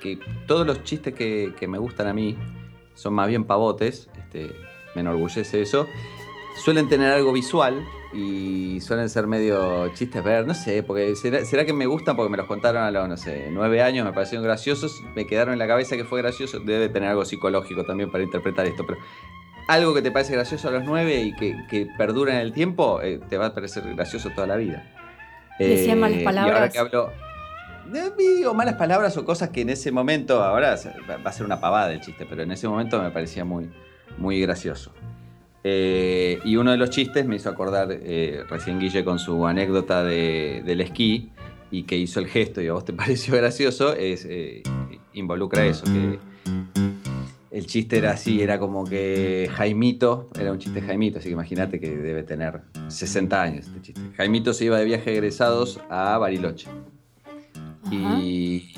que todos los chistes que, que me gustan a mí son más bien pavotes, este, me enorgullece eso, suelen tener algo visual y suelen ser medio chistes ver, no sé, porque será, será que me gustan porque me los contaron a los, no sé, nueve años, me parecieron graciosos, me quedaron en la cabeza que fue gracioso, debe tener algo psicológico también para interpretar esto, pero algo que te parece gracioso a los nueve y que, que perdura en el tiempo, eh, te va a parecer gracioso toda la vida. Decía malas Eh, Y ahora palabras. que hablo. eh, Digo malas palabras o cosas que en ese momento, ahora va a ser una pavada el chiste, pero en ese momento me parecía muy, muy gracioso. Eh, y uno de los chistes me hizo acordar eh, recién Guille con su anécdota de- del esquí y que hizo el gesto y a vos te pareció gracioso, es, eh, involucra eso, que el chiste era así, era como que Jaimito, era un chiste Jaimito, así que imagínate que debe tener 60 años este chiste. Jaimito se iba de viaje egresados a Bariloche. Y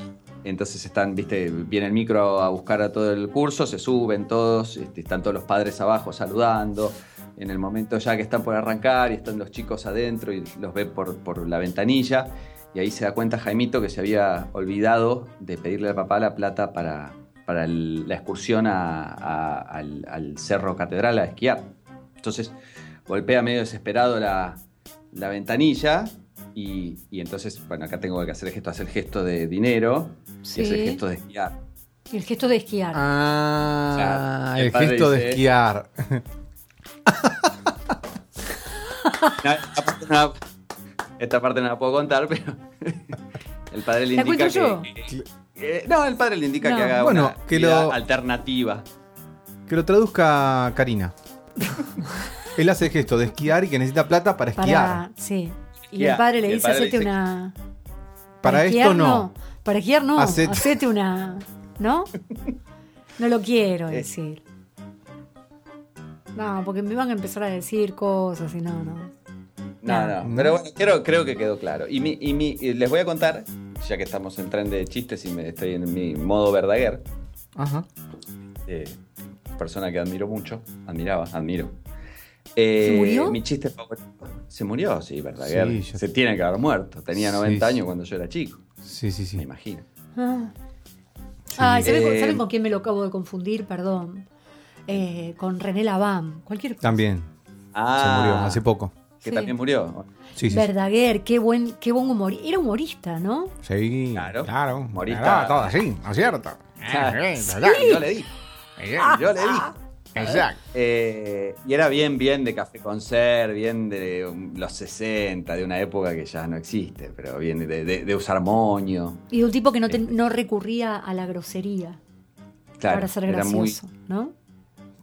entonces están, viste, viene el micro a buscar a todo el curso, se suben todos, este, están todos los padres abajo saludando. En el momento ya que están por arrancar y están los chicos adentro y los ve por, por la ventanilla. Y ahí se da cuenta Jaimito que se había olvidado de pedirle al papá la plata para, para el- la excursión a- a- al, al Cerro Catedral a esquiar. Entonces golpea medio desesperado la, la ventanilla y, y entonces, bueno, acá tengo que hacer el gesto, hacer el gesto de dinero Sí. y es el gesto de esquiar. El gesto de esquiar. Ah, Claro, el gesto de esquiar. esta, parte no la, esta parte no la puedo contar, pero el padre le ¿La indica yo? que, que- no, el padre le indica No. que haga Bueno, una que lo- alternativa. Que lo traduzca Karina. Él hace el gesto de esquiar y que necesita plata para esquiar. Para, sí. Y Esquiar. el padre le el dice, hacete una... Para esquiar, esto no. Para esquiar no, Hacete- hacete una... ¿No? No lo quiero Eh. decir. No, porque me van a empezar a decir cosas y no, no. No, No. pero bueno, creo, creo que quedó claro. Y, mi, y, mi- y les voy a contar, ya que estamos en tren de chistes y me estoy en mi modo Verdaguer, Ajá. eh, persona que admiro mucho, admiraba, admiro. Eh, ¿Se murió? Mi chiste favorito. Se murió, sí, Verdaguer. Sí, ya- Se tiene que haber muerto. Tenía Sí, 90 sí. años cuando yo era chico, Sí, sí, me sí. imagino. Ah. Ay, ¿saben, con- Eh, saben con quién me lo acabo de confundir? Perdón. Eh, con René Lavam. Cualquier cosa. También. Ah, Se murió hace poco. Sí. Que también murió. Sí, sí. Verdaguer, qué buen, qué buen humor. Era humorista, ¿no? Sí. Claro. Claro. Humorista. Claro, todo así, ¿no es cierto? Yo le di, yo le di. Exacto. Eh, y era bien, bien de café con ser, bien de um, los 60, de una época que ya no existe, pero bien de, de- de usar moño. Y de un tipo que no, te- no recurría a la grosería Claro, para ser era muy, gracioso, ¿no?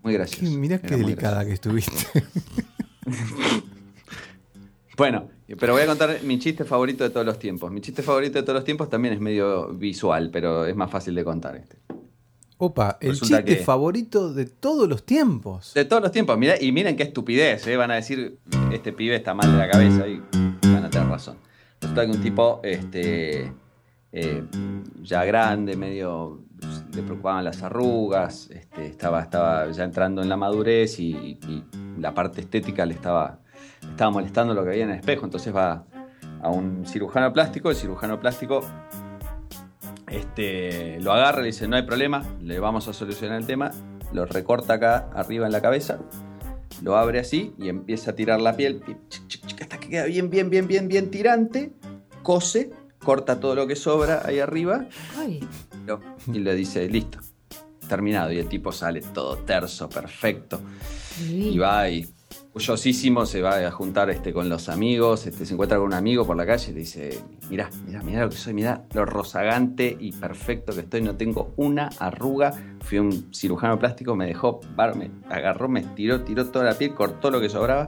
muy gracioso. mirá qué delicada que estuviste. Bueno, pero voy a contar mi chiste favorito de todos los tiempos. Mi chiste favorito de todos los tiempos también es medio visual, pero es más fácil de contar este. Opa, el Resulta chiste que- favorito de todos los tiempos. De todos los tiempos, mirá, y miren qué estupidez, ¿eh? van a decir, este pibe está mal de la cabeza y van a tener razón. Resulta que un tipo, este, eh, ya grande, medio, le preocupaban las arrugas, este, estaba, estaba ya entrando en la madurez y, y la parte estética le estaba, estaba molestando lo que había en el espejo, entonces va a un cirujano plástico, el cirujano plástico este, lo agarra, le dice, no hay problema, le vamos a solucionar el tema, lo recorta acá arriba en la cabeza, lo abre así y empieza a tirar la piel hasta que queda bien, bien, bien, bien, bien tirante, cose, corta todo lo que sobra ahí arriba Ay, y le dice, listo, terminado. Y el tipo sale todo terso, perfecto. Y va y orgullosísimo se va a juntar este, con los amigos, este, se encuentra con un amigo por la calle y le dice, mirá, mirá, mirá lo que soy, mirá lo rozagante y perfecto que estoy, no tengo una arruga. Fui a un cirujano plástico, me dejó, bar- me agarró, me tiró, tiró toda la piel, cortó lo que sobraba.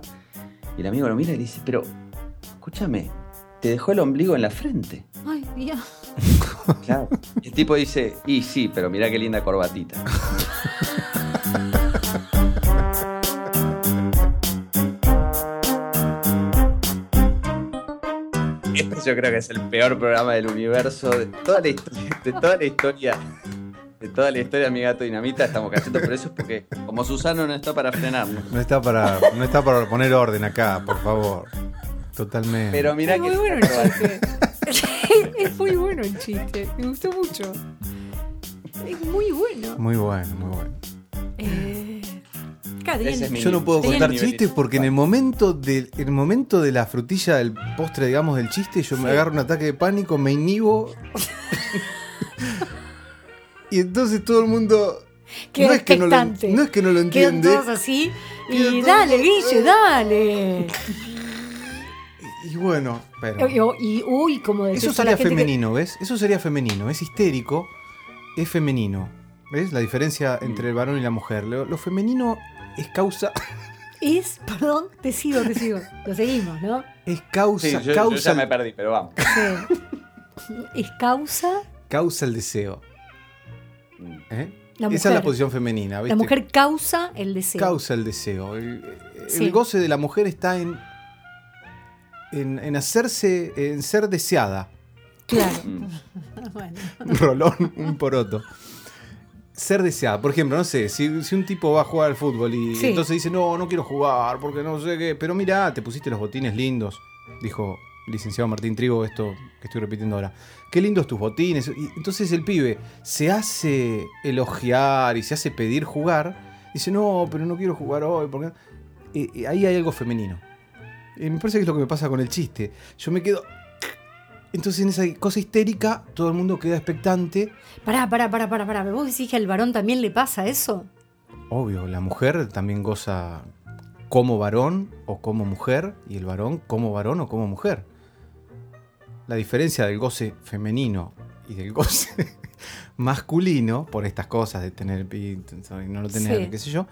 Y el amigo lo mira y le dice, pero, escúchame, te dejó el ombligo en la frente. Ay, mira. Claro. El tipo dice, y sí, pero mirá qué linda corbatita. yo creo que es el peor programa del universo de toda la historia, de toda la historia, de toda la historia mi gato dinamita estamos cayendo, pero eso es porque como Susano no está para frenarnos. No está para, no está para poner orden acá, por favor. Totalmente. Pero mirá Es que muy bueno el chiste. es muy bueno el chiste. Me gustó mucho. Es muy bueno. Muy bueno, muy bueno. Eh, claro, tenían- Ese es mi- Yo no puedo Tenían contar nivel chistes porque en el momento del en el momento de la frutilla del postre, digamos, del chiste, yo me agarro un ataque de pánico, me inhibo. y entonces todo el mundo no es, que no, lo, expectante. no es que no lo Quedan entiende. todos así. Y todos- dale, Guille, dale. Y bueno, pero Y, y- uy, como eso detesto a la sería gente que- femenino, ¿ves? Eso sería femenino, es histérico, es femenino. ¿Ves? La diferencia entre el varón y la mujer. Lo, lo femenino es causa Es, perdón, te sigo, te sigo. Lo seguimos, ¿no? es causa Sí, yo, yo causa ya me perdí, pero vamos. Sí. Es causa. causa el deseo. ¿eh? La Esa es la posición femenina, La mujer causa el deseo. causa el deseo. El, el Sí. goce de la mujer está en, en, en hacerse, en ser deseada. Claro. Mm. Bueno. Un rolón, un poroto. Ser deseada. Por ejemplo, no sé, si, si un tipo va a jugar al fútbol y Sí. entonces dice, no, no quiero jugar porque no sé qué. Pero mira, te pusiste los botines lindos, dijo licenciado Martín Trigo, esto que estoy repitiendo ahora. Qué lindos tus botines. Y entonces el pibe se hace elogiar y se hace pedir jugar. Dice, no, pero no quiero jugar hoy. Porque... Eh, eh, ahí hay algo femenino. Eh, me parece que es lo que me pasa con el chiste. Yo me quedo... Entonces en esa cosa histérica todo el mundo queda expectante. Pará, pará, pará, pará, pará. ¿Vos decís que al varón también le pasa eso? Obvio, la mujer también goza como varón o como mujer y el varón como varón o como mujer. La diferencia del goce femenino y del goce masculino, por estas cosas de tener pito y no lo tener, Sí. qué sé yo,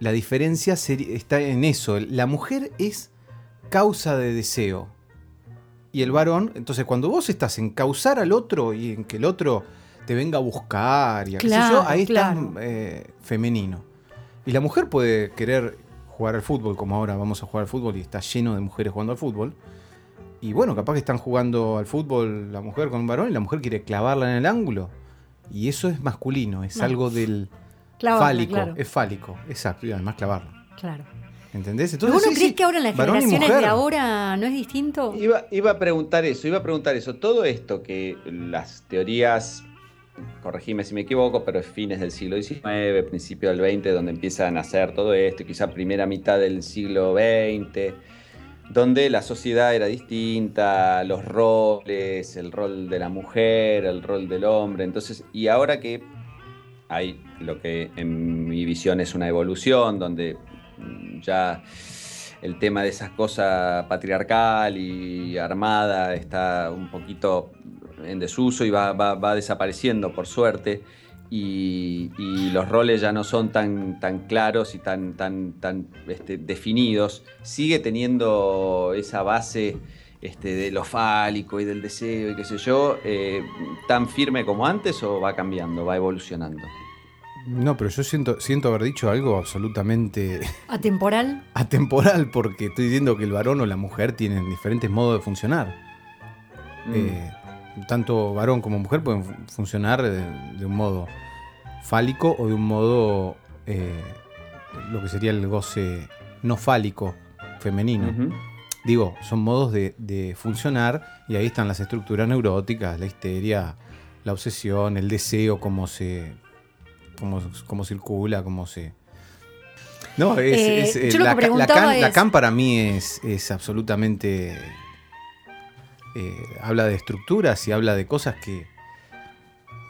la diferencia está en eso. La mujer es causa de deseo. Y el varón, entonces cuando vos estás en causar al otro y en que el otro te venga a buscar y a qué sé yo, Claro, ahí claro. estás eh, femenino. Y la mujer puede querer jugar al fútbol, como ahora vamos a jugar al fútbol y está lleno de mujeres jugando al fútbol. Y bueno, capaz que están jugando al fútbol la mujer con un varón y la mujer quiere clavarla en el ángulo. Y eso es masculino, es No. algo del Clavarla, fálico. claro. Es fálico, exacto. Y además clavarlo. Claro. ¿Entendés? ¿Pero vos no sí, crees sí, que ahora en las generaciones de ahora no es distinto? Iba, iba a preguntar eso, iba a preguntar eso. Todo esto que las teorías, corregime si me equivoco, pero es fines del siglo XIX, principio del XX, donde empieza a nacer todo esto, y quizá primera mitad del siglo XX, donde la sociedad era distinta, los roles, el rol de la mujer, el rol del hombre. Entonces, y ahora que hay lo que en mi visión es una evolución, donde ya el tema de esas cosas patriarcal y armada está un poquito en desuso y va, desapareciendo por suerte. Y, y los roles ya no son tan, tan claros y tan, tan, tan este, definidos. Sigue teniendo esa base este, de lo fálico y del deseo y qué sé yo, eh, tan firme como antes o va cambiando, va evolucionando. No, pero yo siento, siento haber dicho algo absolutamente ¿Atemporal? atemporal porque estoy diciendo que el varón o la mujer tienen diferentes modos de funcionar. Mm. Eh, tanto varón como mujer pueden fu- funcionar de, de un modo fálico o de un modo eh, lo que sería el goce no fálico femenino. Digo, son modos de, de funcionar y ahí están las estructuras neuróticas, la histeria, la obsesión, el deseo, cómo se. Cómo, cómo circula, cómo se. No, es, Eh, es, eh, la, la es- Lacan para mí es, es absolutamente. eh, habla de estructuras y habla de cosas que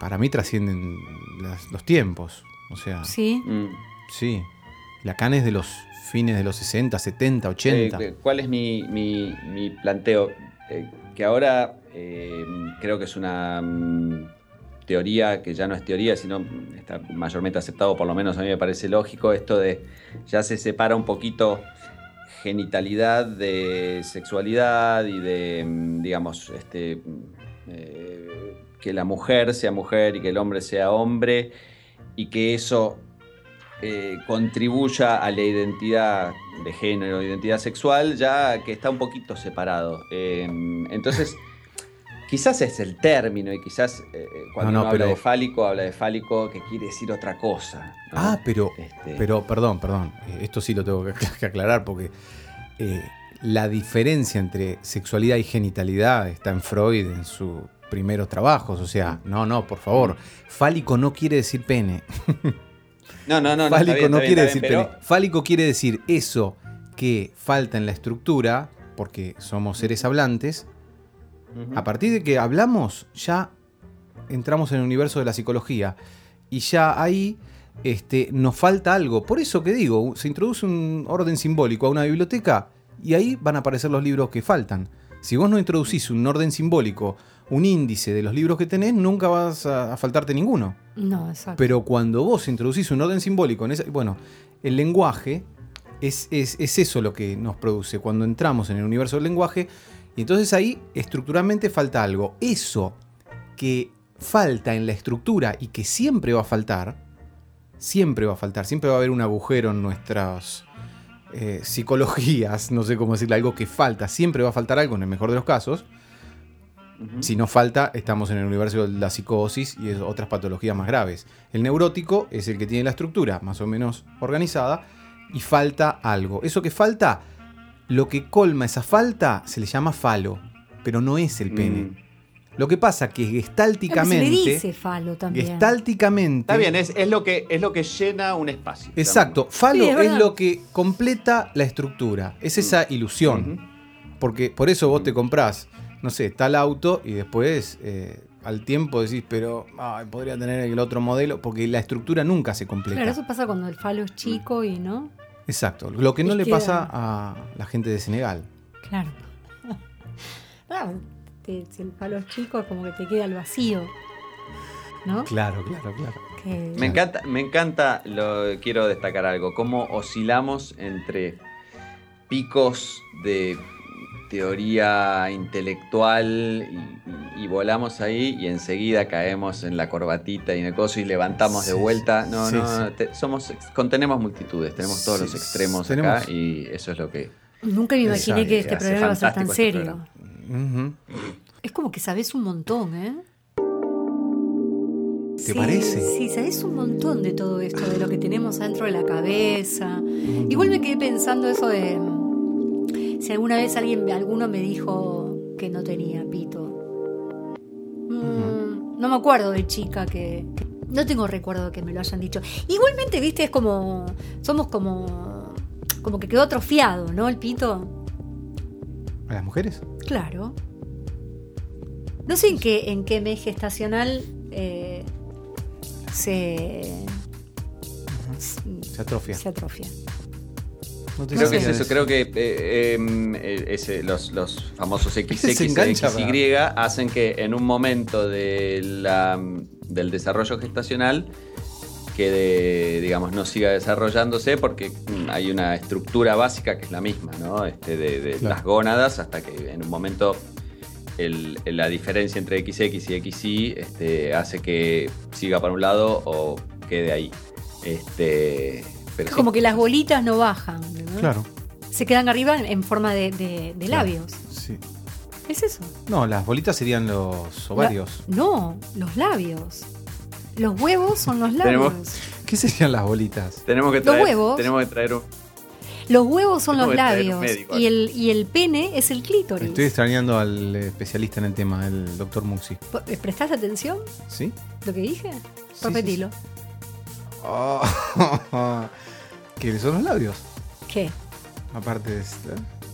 para mí trascienden las- los tiempos. O sea, Sí. Mm. sí. Lacan es de los fines de los 60, 70, 80. Eh, ¿Cuál es mi, mi- mi planteo? Eh, que ahora eh, creo que es una mm, teoría que ya no es teoría, sino está mayormente aceptado, por lo menos a mí me parece lógico, esto de ya se separa un poquito genitalidad de sexualidad y de, mm, digamos, este, mm, eh, que la mujer sea mujer y que el hombre sea hombre y que eso eh, contribuya a la identidad de género, identidad sexual, ya que está un poquito separado. Eh, entonces, quizás es el término y quizás eh, cuando No, no, uno habla de fálico, habla de fálico que quiere decir otra cosa. ¿no? Ah, pero, Este, pero perdón, perdón. eh, Esto sí lo tengo que, aclarar porque eh, la diferencia entre sexualidad y genitalidad está en Freud en sus primeros trabajos. O sea, no, no, por favor. Fálico no quiere decir pene. no, no, no, Fálico bien, no quiere bien, decir pene. Fálico quiere decir eso que falta en la estructura, porque somos seres hablantes. A partir de que hablamos, ya entramos en el universo de la psicología. Y ya ahí este, nos falta algo. Por eso que digo, se introduce un orden simbólico a una biblioteca y ahí van a aparecer los libros que faltan. Si vos no introducís un orden simbólico, un índice de los libros que tenés, nunca vas a, a faltarte ninguno. No, exacto. Pero cuando vos introducís un orden simbólico en esa. Bueno, el lenguaje es, es- es eso lo que nos produce. Cuando entramos en el universo del lenguaje, y entonces ahí estructuralmente falta algo. Eso que falta en la estructura y que siempre va a faltar, siempre va a faltar, siempre va a haber un agujero en nuestras eh, psicologías, no sé cómo decirle, algo que falta, siempre va a faltar algo en el mejor de los casos. Si no falta, estamos en el universo de la psicosis y otras patologías más graves. El neurótico es el que tiene la estructura más o menos organizada y falta algo. Eso que falta, lo que colma esa falta se le llama falo, pero no es el pene. Mm. Lo que pasa que Claro, se le gestálticamente, dice falo también. gestálticamente, Está bien, es, es lo que, es lo que llena un espacio. exacto, falo Sí, es lo que completa la estructura, es esa ilusión. Ujú. Porque por eso vos te comprás, no sé, tal auto y después eh, al tiempo decís, pero ay, podría tener el otro modelo, porque la estructura nunca se completa. Claro, eso pasa cuando el falo es chico y no. Exacto. Lo que no Y le queda- pasa a la gente de Senegal. Claro. Ah, te- si a los chicos como que te queda el vacío. ¿No? Claro, claro, claro. Que- Me encanta, me encanta, lo, quiero destacar algo, cómo oscilamos entre picos de teoría intelectual y, y- y volamos ahí y enseguida caemos en la corbatita y en el coso y levantamos de vuelta. No, sí, no, sí. te- somos, contenemos multitudes, tenemos todos Sí, los extremos tenemos- acá y eso es lo que... Nunca me imaginé que este programa iba a ser tan este serio. Es como que sabes un montón, ¿eh? ¿Te Sí, parece? Sí, sabes un montón de todo esto, de lo que tenemos dentro de la cabeza. Igual me quedé pensando eso de si alguna vez alguien, alguno me dijo que no tenía pito. Mm, No me acuerdo de chica que, no tengo recuerdo de que me lo hayan dicho. Igualmente, viste, es como somos como como que quedó atrofiado, ¿no? El pito. ¿A las mujeres? Claro. No sé en qué, en qué mes gestacional eh, se, Se atrofia. se atrofia. No Creo que es eso, creo que eh, em, eh, ese- los, los famosos XX y XY hacen que en un momento de la- del desarrollo gestacional que digamos no siga desarrollándose porque hay una estructura básica que es la misma, ¿no? Este, de, de Claro. las gónadas hasta que en un momento el- la diferencia entre XX y XY este, hace que siga para un lado o quede ahí. Este, pero sí. Como que las bolitas no bajan. ¿no? Claro, Se quedan arriba en, forma de, de- de Claro. labios. sí. ¿Es eso? No, las bolitas serían los ovarios. La- no, los labios. Los huevos son los labios. ¿Qué serían las bolitas? Tenemos que Los traer, huevos. Tenemos que traer un, Los huevos son los labios. médico Y el, y el pene es el clítoris. Estoy extrañando al especialista en el tema, el doctor Muxi. ¿Prestaste atención ¿Sí? lo que dije? sí, Repetilo. Oh, ¿Qué son los labios? ¿Qué? Aparte de esto,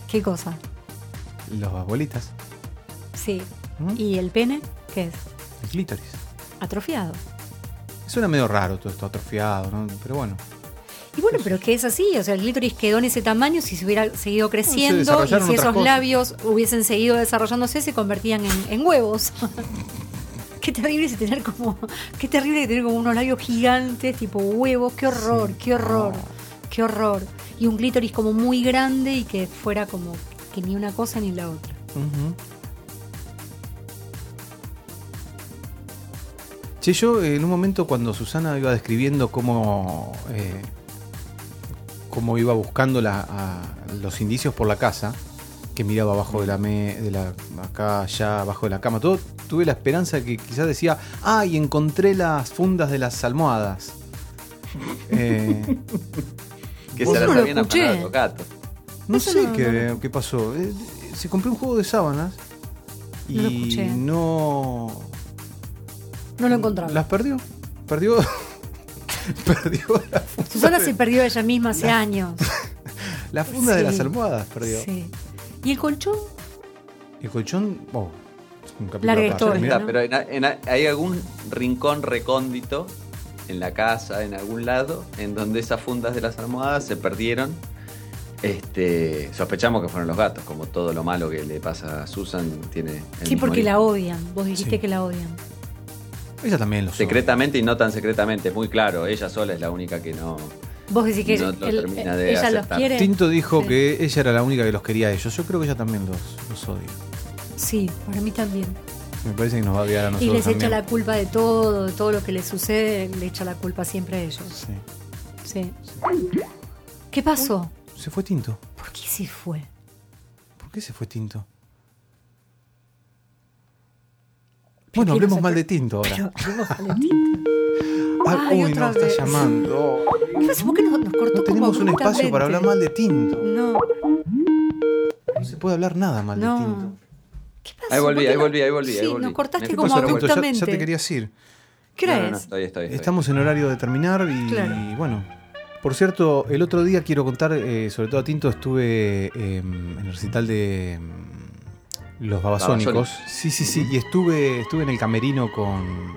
¿Qué cosa? las bolitas. Sí. ¿Mm? ¿Y el pene? ¿Qué es? El clítoris. Atrofiado. Suena medio raro todo esto atrofiado, ¿no? Pero bueno. Y bueno, pero es que es así, o sea, el clítoris quedó en ese tamaño si se hubiera seguido creciendo y si esos cosas. labios hubiesen seguido desarrollándose se convertían en, en huevos. qué terrible es tener como, qué terrible tener como unos labios gigantes, tipo huevos, qué horror, qué horror, qué horror. Y un clítoris como muy grande y que fuera como que ni una cosa ni la otra. Che, yo eh, en un momento cuando Susana iba describiendo cómo, eh, cómo iba buscando la- a- los indicios por la casa, que miraba abajo de la, me- de la acá, allá, abajo de la cama, todo, tuve la esperanza que quizás decía, ah, y encontré las fundas de las almohadas. Eh, que se las no habían afanado los gatos. no Eso sé no, qué, qué pasó. Eh, se compró un juego de sábanas y No lo escuché. no No lo encontraba. Las perdió. Perdió. perdió la funda, Susana de- se perdió ella misma hace años. la funda de las almohadas. Perdió. Sí. ¿Y el colchón? El colchón. Oh, un capítulo Larga historia, pero en- en- hay algún rincón recóndito en la casa, en algún lado, en donde esas fundas de las almohadas se perdieron. Este, sospechamos que fueron los gatos, como todo lo malo que le pasa a Susan tiene. el Sí, mismo porque la odian. Vos dijiste Sí. que la odian. Ella también lo. Secretamente y no tan secretamente, muy claro. Ella sola es la única que no. Vos decís que No lo él- termina de ella los aceptar. quiere. Tinto dijo Sí. que ella era la única que los quería a ellos. Yo creo que ella también los, los odia. Sí, para mí también. Me parece que nos va a odiar a Y nosotros. les echa la culpa de todo, de todo lo que les sucede, le echa la culpa siempre a ellos. Sí. Sí. ¿Qué pasó? Se fue Tinto. ¿Por qué se fue? ¿Por qué se fue Tinto? Bueno, hablemos mal de Tinto ahora. Pero, hablemos Valentín. Ah, Ay, uy, otra no, está llamando. ¿Qué pasó? ¿Por qué nos, nos cortó No tenemos un espacio para hablar mal de Tinto. No, No se puede hablar nada mal de Tinto. ¿Qué pasó? Ahí volví, ¿Por qué ahí no- volví, ahí volví, Sí, ahí volví. nos cortaste como ya- abruptamente. ya, te querías ir. ¿Qué No, no, no, es? estoy, estoy, estoy. Estamos en horario de terminar y, Claro. bueno. Por cierto, el otro día quiero contar, eh, sobre todo a Tinto, estuve eh, en el recital de mm, Los Babasónicos. Babasónicos. Sí, sí, sí. Y estuve, estuve en el camerino con,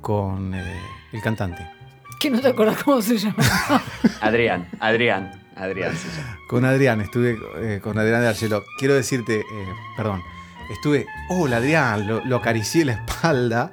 con eh, el cantante. Que no te acordás cómo se llama. Adrián, Adrián, Adrián se llama. Con Adrián, estuve eh, con Adrián de Arcelo. Quiero decirte, eh, perdón, estuve, hola Adrián, lo, lo acaricié la espalda.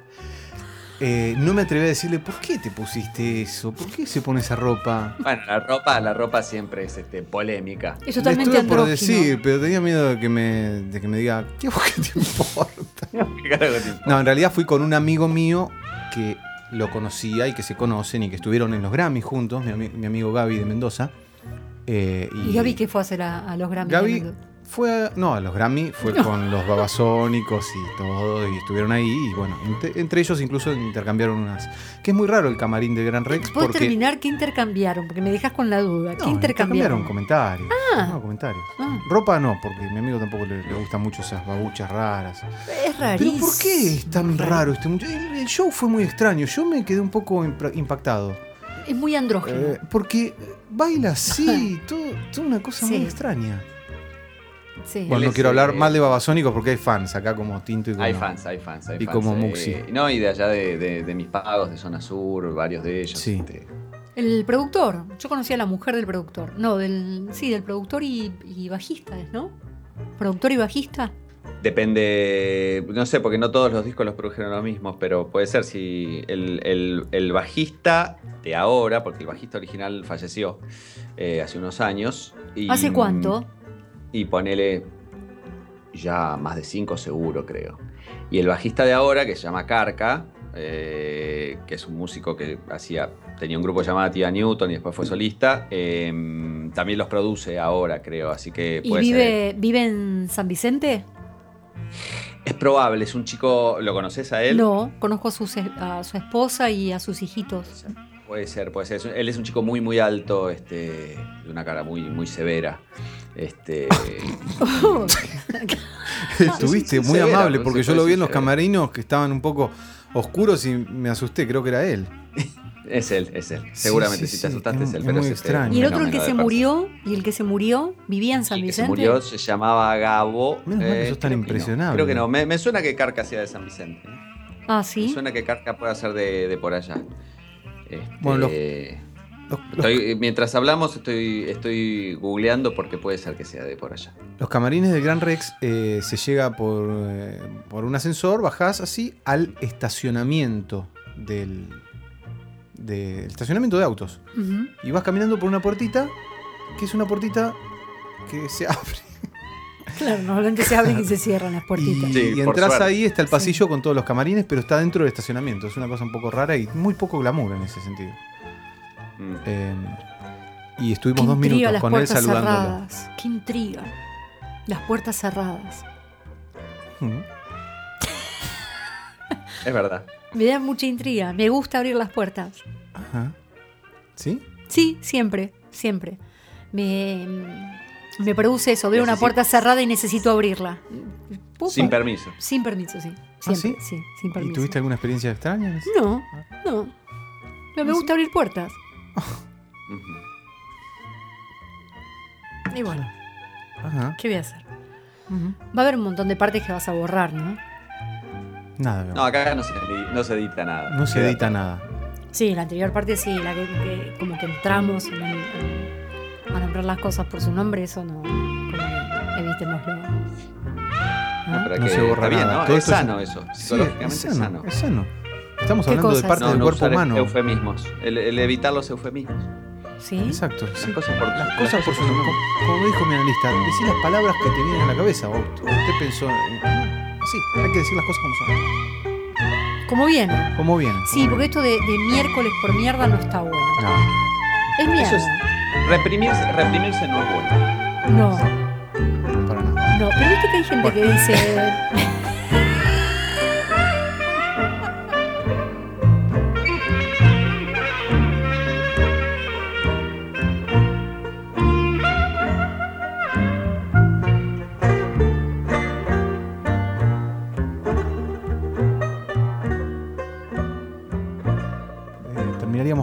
Eh, no me atreví a decirle, ¿por qué te pusiste eso? ¿Por qué se pone esa ropa? Bueno, la ropa, la ropa siempre es este, polémica. Es Le totalmente estuve por decir, pero tenía miedo de que me, de que me diga, ¿qué qué te importa? ¿Qué carajo te importa? No, en realidad fui con un amigo mío que lo conocía y que se conocen y que estuvieron en los Grammys juntos, mi, ami- mi amigo Gaby de Mendoza. Eh, ¿Y Gaby qué fue a hacer a, a los Grammy? Gaby fue a, no, a los Grammy fue con los babasónicos y todo, y estuvieron ahí, y bueno, entre, entre ellos incluso intercambiaron unas. Que es muy raro el camarín de Gran Rex ¿Puedes porque. terminar qué intercambiaron? Porque me dejas con la duda. ¿Qué No, intercambiaron? comentarios. Ah. No, comentarios. Ah. Ropa no, porque a mi amigo tampoco le, le gustan mucho esas babuchas raras. Es rarísimo. Pero ¿por qué es tan raro este muchacho? El, el show fue muy extraño. Yo me quedé un poco impactado. Es muy andrógino. Eh, porque baila así, todo, toda una cosa muy extraña. Sí. Bueno, no es, quiero hablar eh, mal de Babasónicos porque hay fans acá como Tinto y como. Hay fans, hay fans, hay Y fans. como eh, Muxi. no, y de allá de, de- de mis pagos, de Zona Sur, varios de ellos. Sí. este, El productor. Yo conocí a la mujer del productor. No, del. Sí, del productor y, y bajista, ¿no? Productor y bajista. Depende, no sé, porque no todos los discos los produjeron los mismos, pero puede ser si el, el- el bajista de ahora, porque el bajista original falleció eh, hace unos años. Y, ¿Hace cuánto? Y ponele ya más de cinco seguro, creo. Y el bajista de ahora, que se llama Carca, eh, que es un músico que hacía, tenía un grupo llamado Tia Newton y después fue solista, eh, también los produce ahora, creo, así que ¿Y puede ser. vive, vive en San Vicente? Es probable, es un chico, ¿lo conoces a él? No, conozco a su, a su esposa y a sus hijitos. Puede ser, puede ser. Él es un chico muy, muy alto, este, de una cara muy, muy severa. Este, Estuviste muy severa, amable porque yo lo vi en los severa. camarinos que estaban un poco oscuros y me asusté, creo que era él. es él, es él. Seguramente sí, si te asustaste es- es él, es pero muy es este, extraño. ¿Y el otro, el que se murió? ¿Y el que se murió? ¿Vivía en San persona. El que se Vicente? murió se llamaba Gabo. Menos mal que sos tan creo no. impresionable. Creo que no. Me, me suena que Carca sea de San Vicente. ¿eh? Ah, Me sí. suena que Carca pueda ser de, de por allá. Este, Bueno, los- Los, estoy- mientras hablamos estoy, estoy googleando porque puede ser que sea de por allá. los camarines del Gran Rex eh, se llega por, eh, por un ascensor, bajás así al estacionamiento del, del estacionamiento de autos. Y vas caminando por una puertita, que es una puertita que se abre. Claro, normalmente se abren y se cierran las Y, puertitas. Sí, y entras suerte. ahí, está el pasillo con todos los camarines, pero está dentro del estacionamiento. Es una cosa un poco rara y muy poco glamour en ese sentido. Mm. Eh, y estuvimos Qué dos minutos las con él puertas saludándolo. cerradas. Qué intriga. Las puertas cerradas. Ujú. Es verdad. Me da mucha intriga. Me gusta abrir las puertas. Ajá. ¿Sí? Sí, siempre, siempre. Me, me produce eso. Veo una puerta cerrada y necesito abrirla. Pupa. Sin permiso. Sin permiso, sí. ¿Ah, Siempre, sí? sí? sin ¿Y tuviste alguna experiencia extraña? No, no. No me gusta abrir puertas. Y bueno, Ajá. ¿qué voy a hacer? Va a haber un montón de partes que vas a borrar, ¿no? Nada. No, acá no se, no se edita nada. no se edita nada. Sí, la anterior parte sí, la que, que como que entramos en el- en- nombrar las cosas por su nombre, eso no. Evitémoslo. No, ¿Ah? pero No que se borra bien, nada. ¿no? Todo Es esto es- sano eso. Sí, Psicológicamente es es sano, sano. es sano. Estamos ¿Qué hablando cosas? de parte No, del no cuerpo usar humano. eufemismos. El, el evitar los eufemismos. ¿Sí? Exacto. sí. Las cosas por, Las cosas por su nombre. Como, como dijo mi analista, decir las palabras que te vienen a la cabeza. O usted pensó. en- Sí, hay que decir las cosas como son. Como viene. Como vienen. Sí, como porque esto de, de miércoles por mierda no está bueno. No, Es mierda. Eso es- Reprimirse, reprimirse no es bueno. No, para nada. no. Pero viste que hay gente que dice.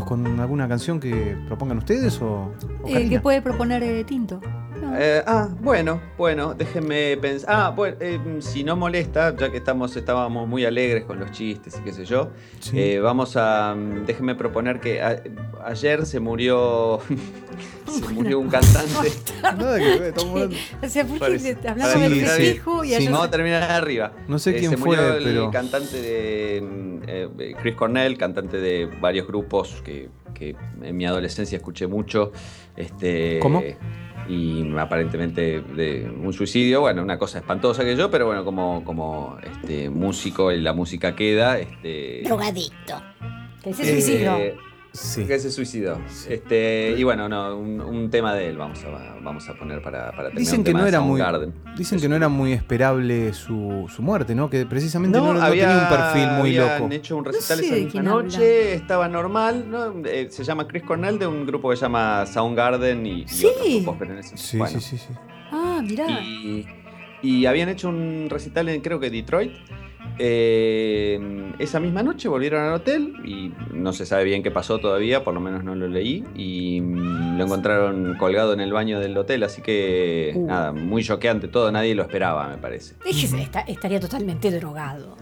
con alguna canción que propongan ustedes o, o eh, que puede proponer eh, Tinto. Eh, ah, bueno, bueno, déjenme pensar. Ah, bueno, eh, si no molesta, ya que estamos, estábamos muy alegres con los chistes y qué sé yo, Sí. eh, vamos a. mm, Déjenme proponer que a- ayer se murió. se murió un cantante. Nada que ver, estamos hablando- O sea, ¿por qué Parece- te- hablaba Sí, del sí, festejo y sí, ayer Vamos a terminar arriba. No sé Eh, quién se fue, murió el pero- cantante de mm, eh, Chris Cornell, cantante de varios grupos que, que en mi adolescencia escuché mucho. Este, ¿Cómo? Y aparentemente de un suicidio, bueno, una cosa espantosa que yo, pero bueno, como, como este, músico y la música queda. Este, Drogadicto. Que se eh, suicidó. Sí. Que se suicidó. Este, y bueno, no, un, un tema de él vamos a, vamos a poner para, para terminar. Dicen un que tema no era muy dicen que no era muy esperable su, su muerte, ¿no? Que precisamente no, no había- tenía un perfil muy habían loco. hecho un recital sé esa misma noche, estaba normal, ¿no? Eh, se llama Chris Cornell de un grupo que se llama Soundgarden y, y Sí. otros grupos, pero en ese- Sí, bueno. sí, sí, sí. Ah, mirá. Y, y habían hecho un recital en creo que Detroit. Eh, esa misma noche volvieron al hotel y no se sabe bien qué pasó todavía, por lo menos no lo leí. Y mm, lo encontraron colgado en el baño del hotel, así que Uh. nada, muy choqueante todo, nadie lo esperaba, me parece. Está- estaría totalmente drogado.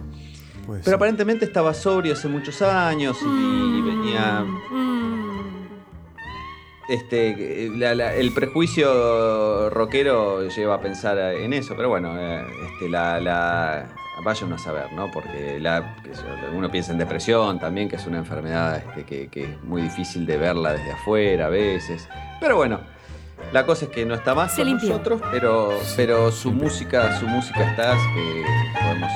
Pues Pero sí. aparentemente estaba sobrio hace muchos años y venía. Mm. Este, la- la- el prejuicio rockero lleva a pensar en eso, pero bueno, eh, este, la, la- vaya uno a saber, ¿no? Porque la, uno piensa en depresión también, que es una enfermedad este, que, que es muy difícil de verla desde afuera a veces. Pero bueno, la cosa es que no está más Se con limpió. nosotros, pero, pero su música, su música está, que podemos,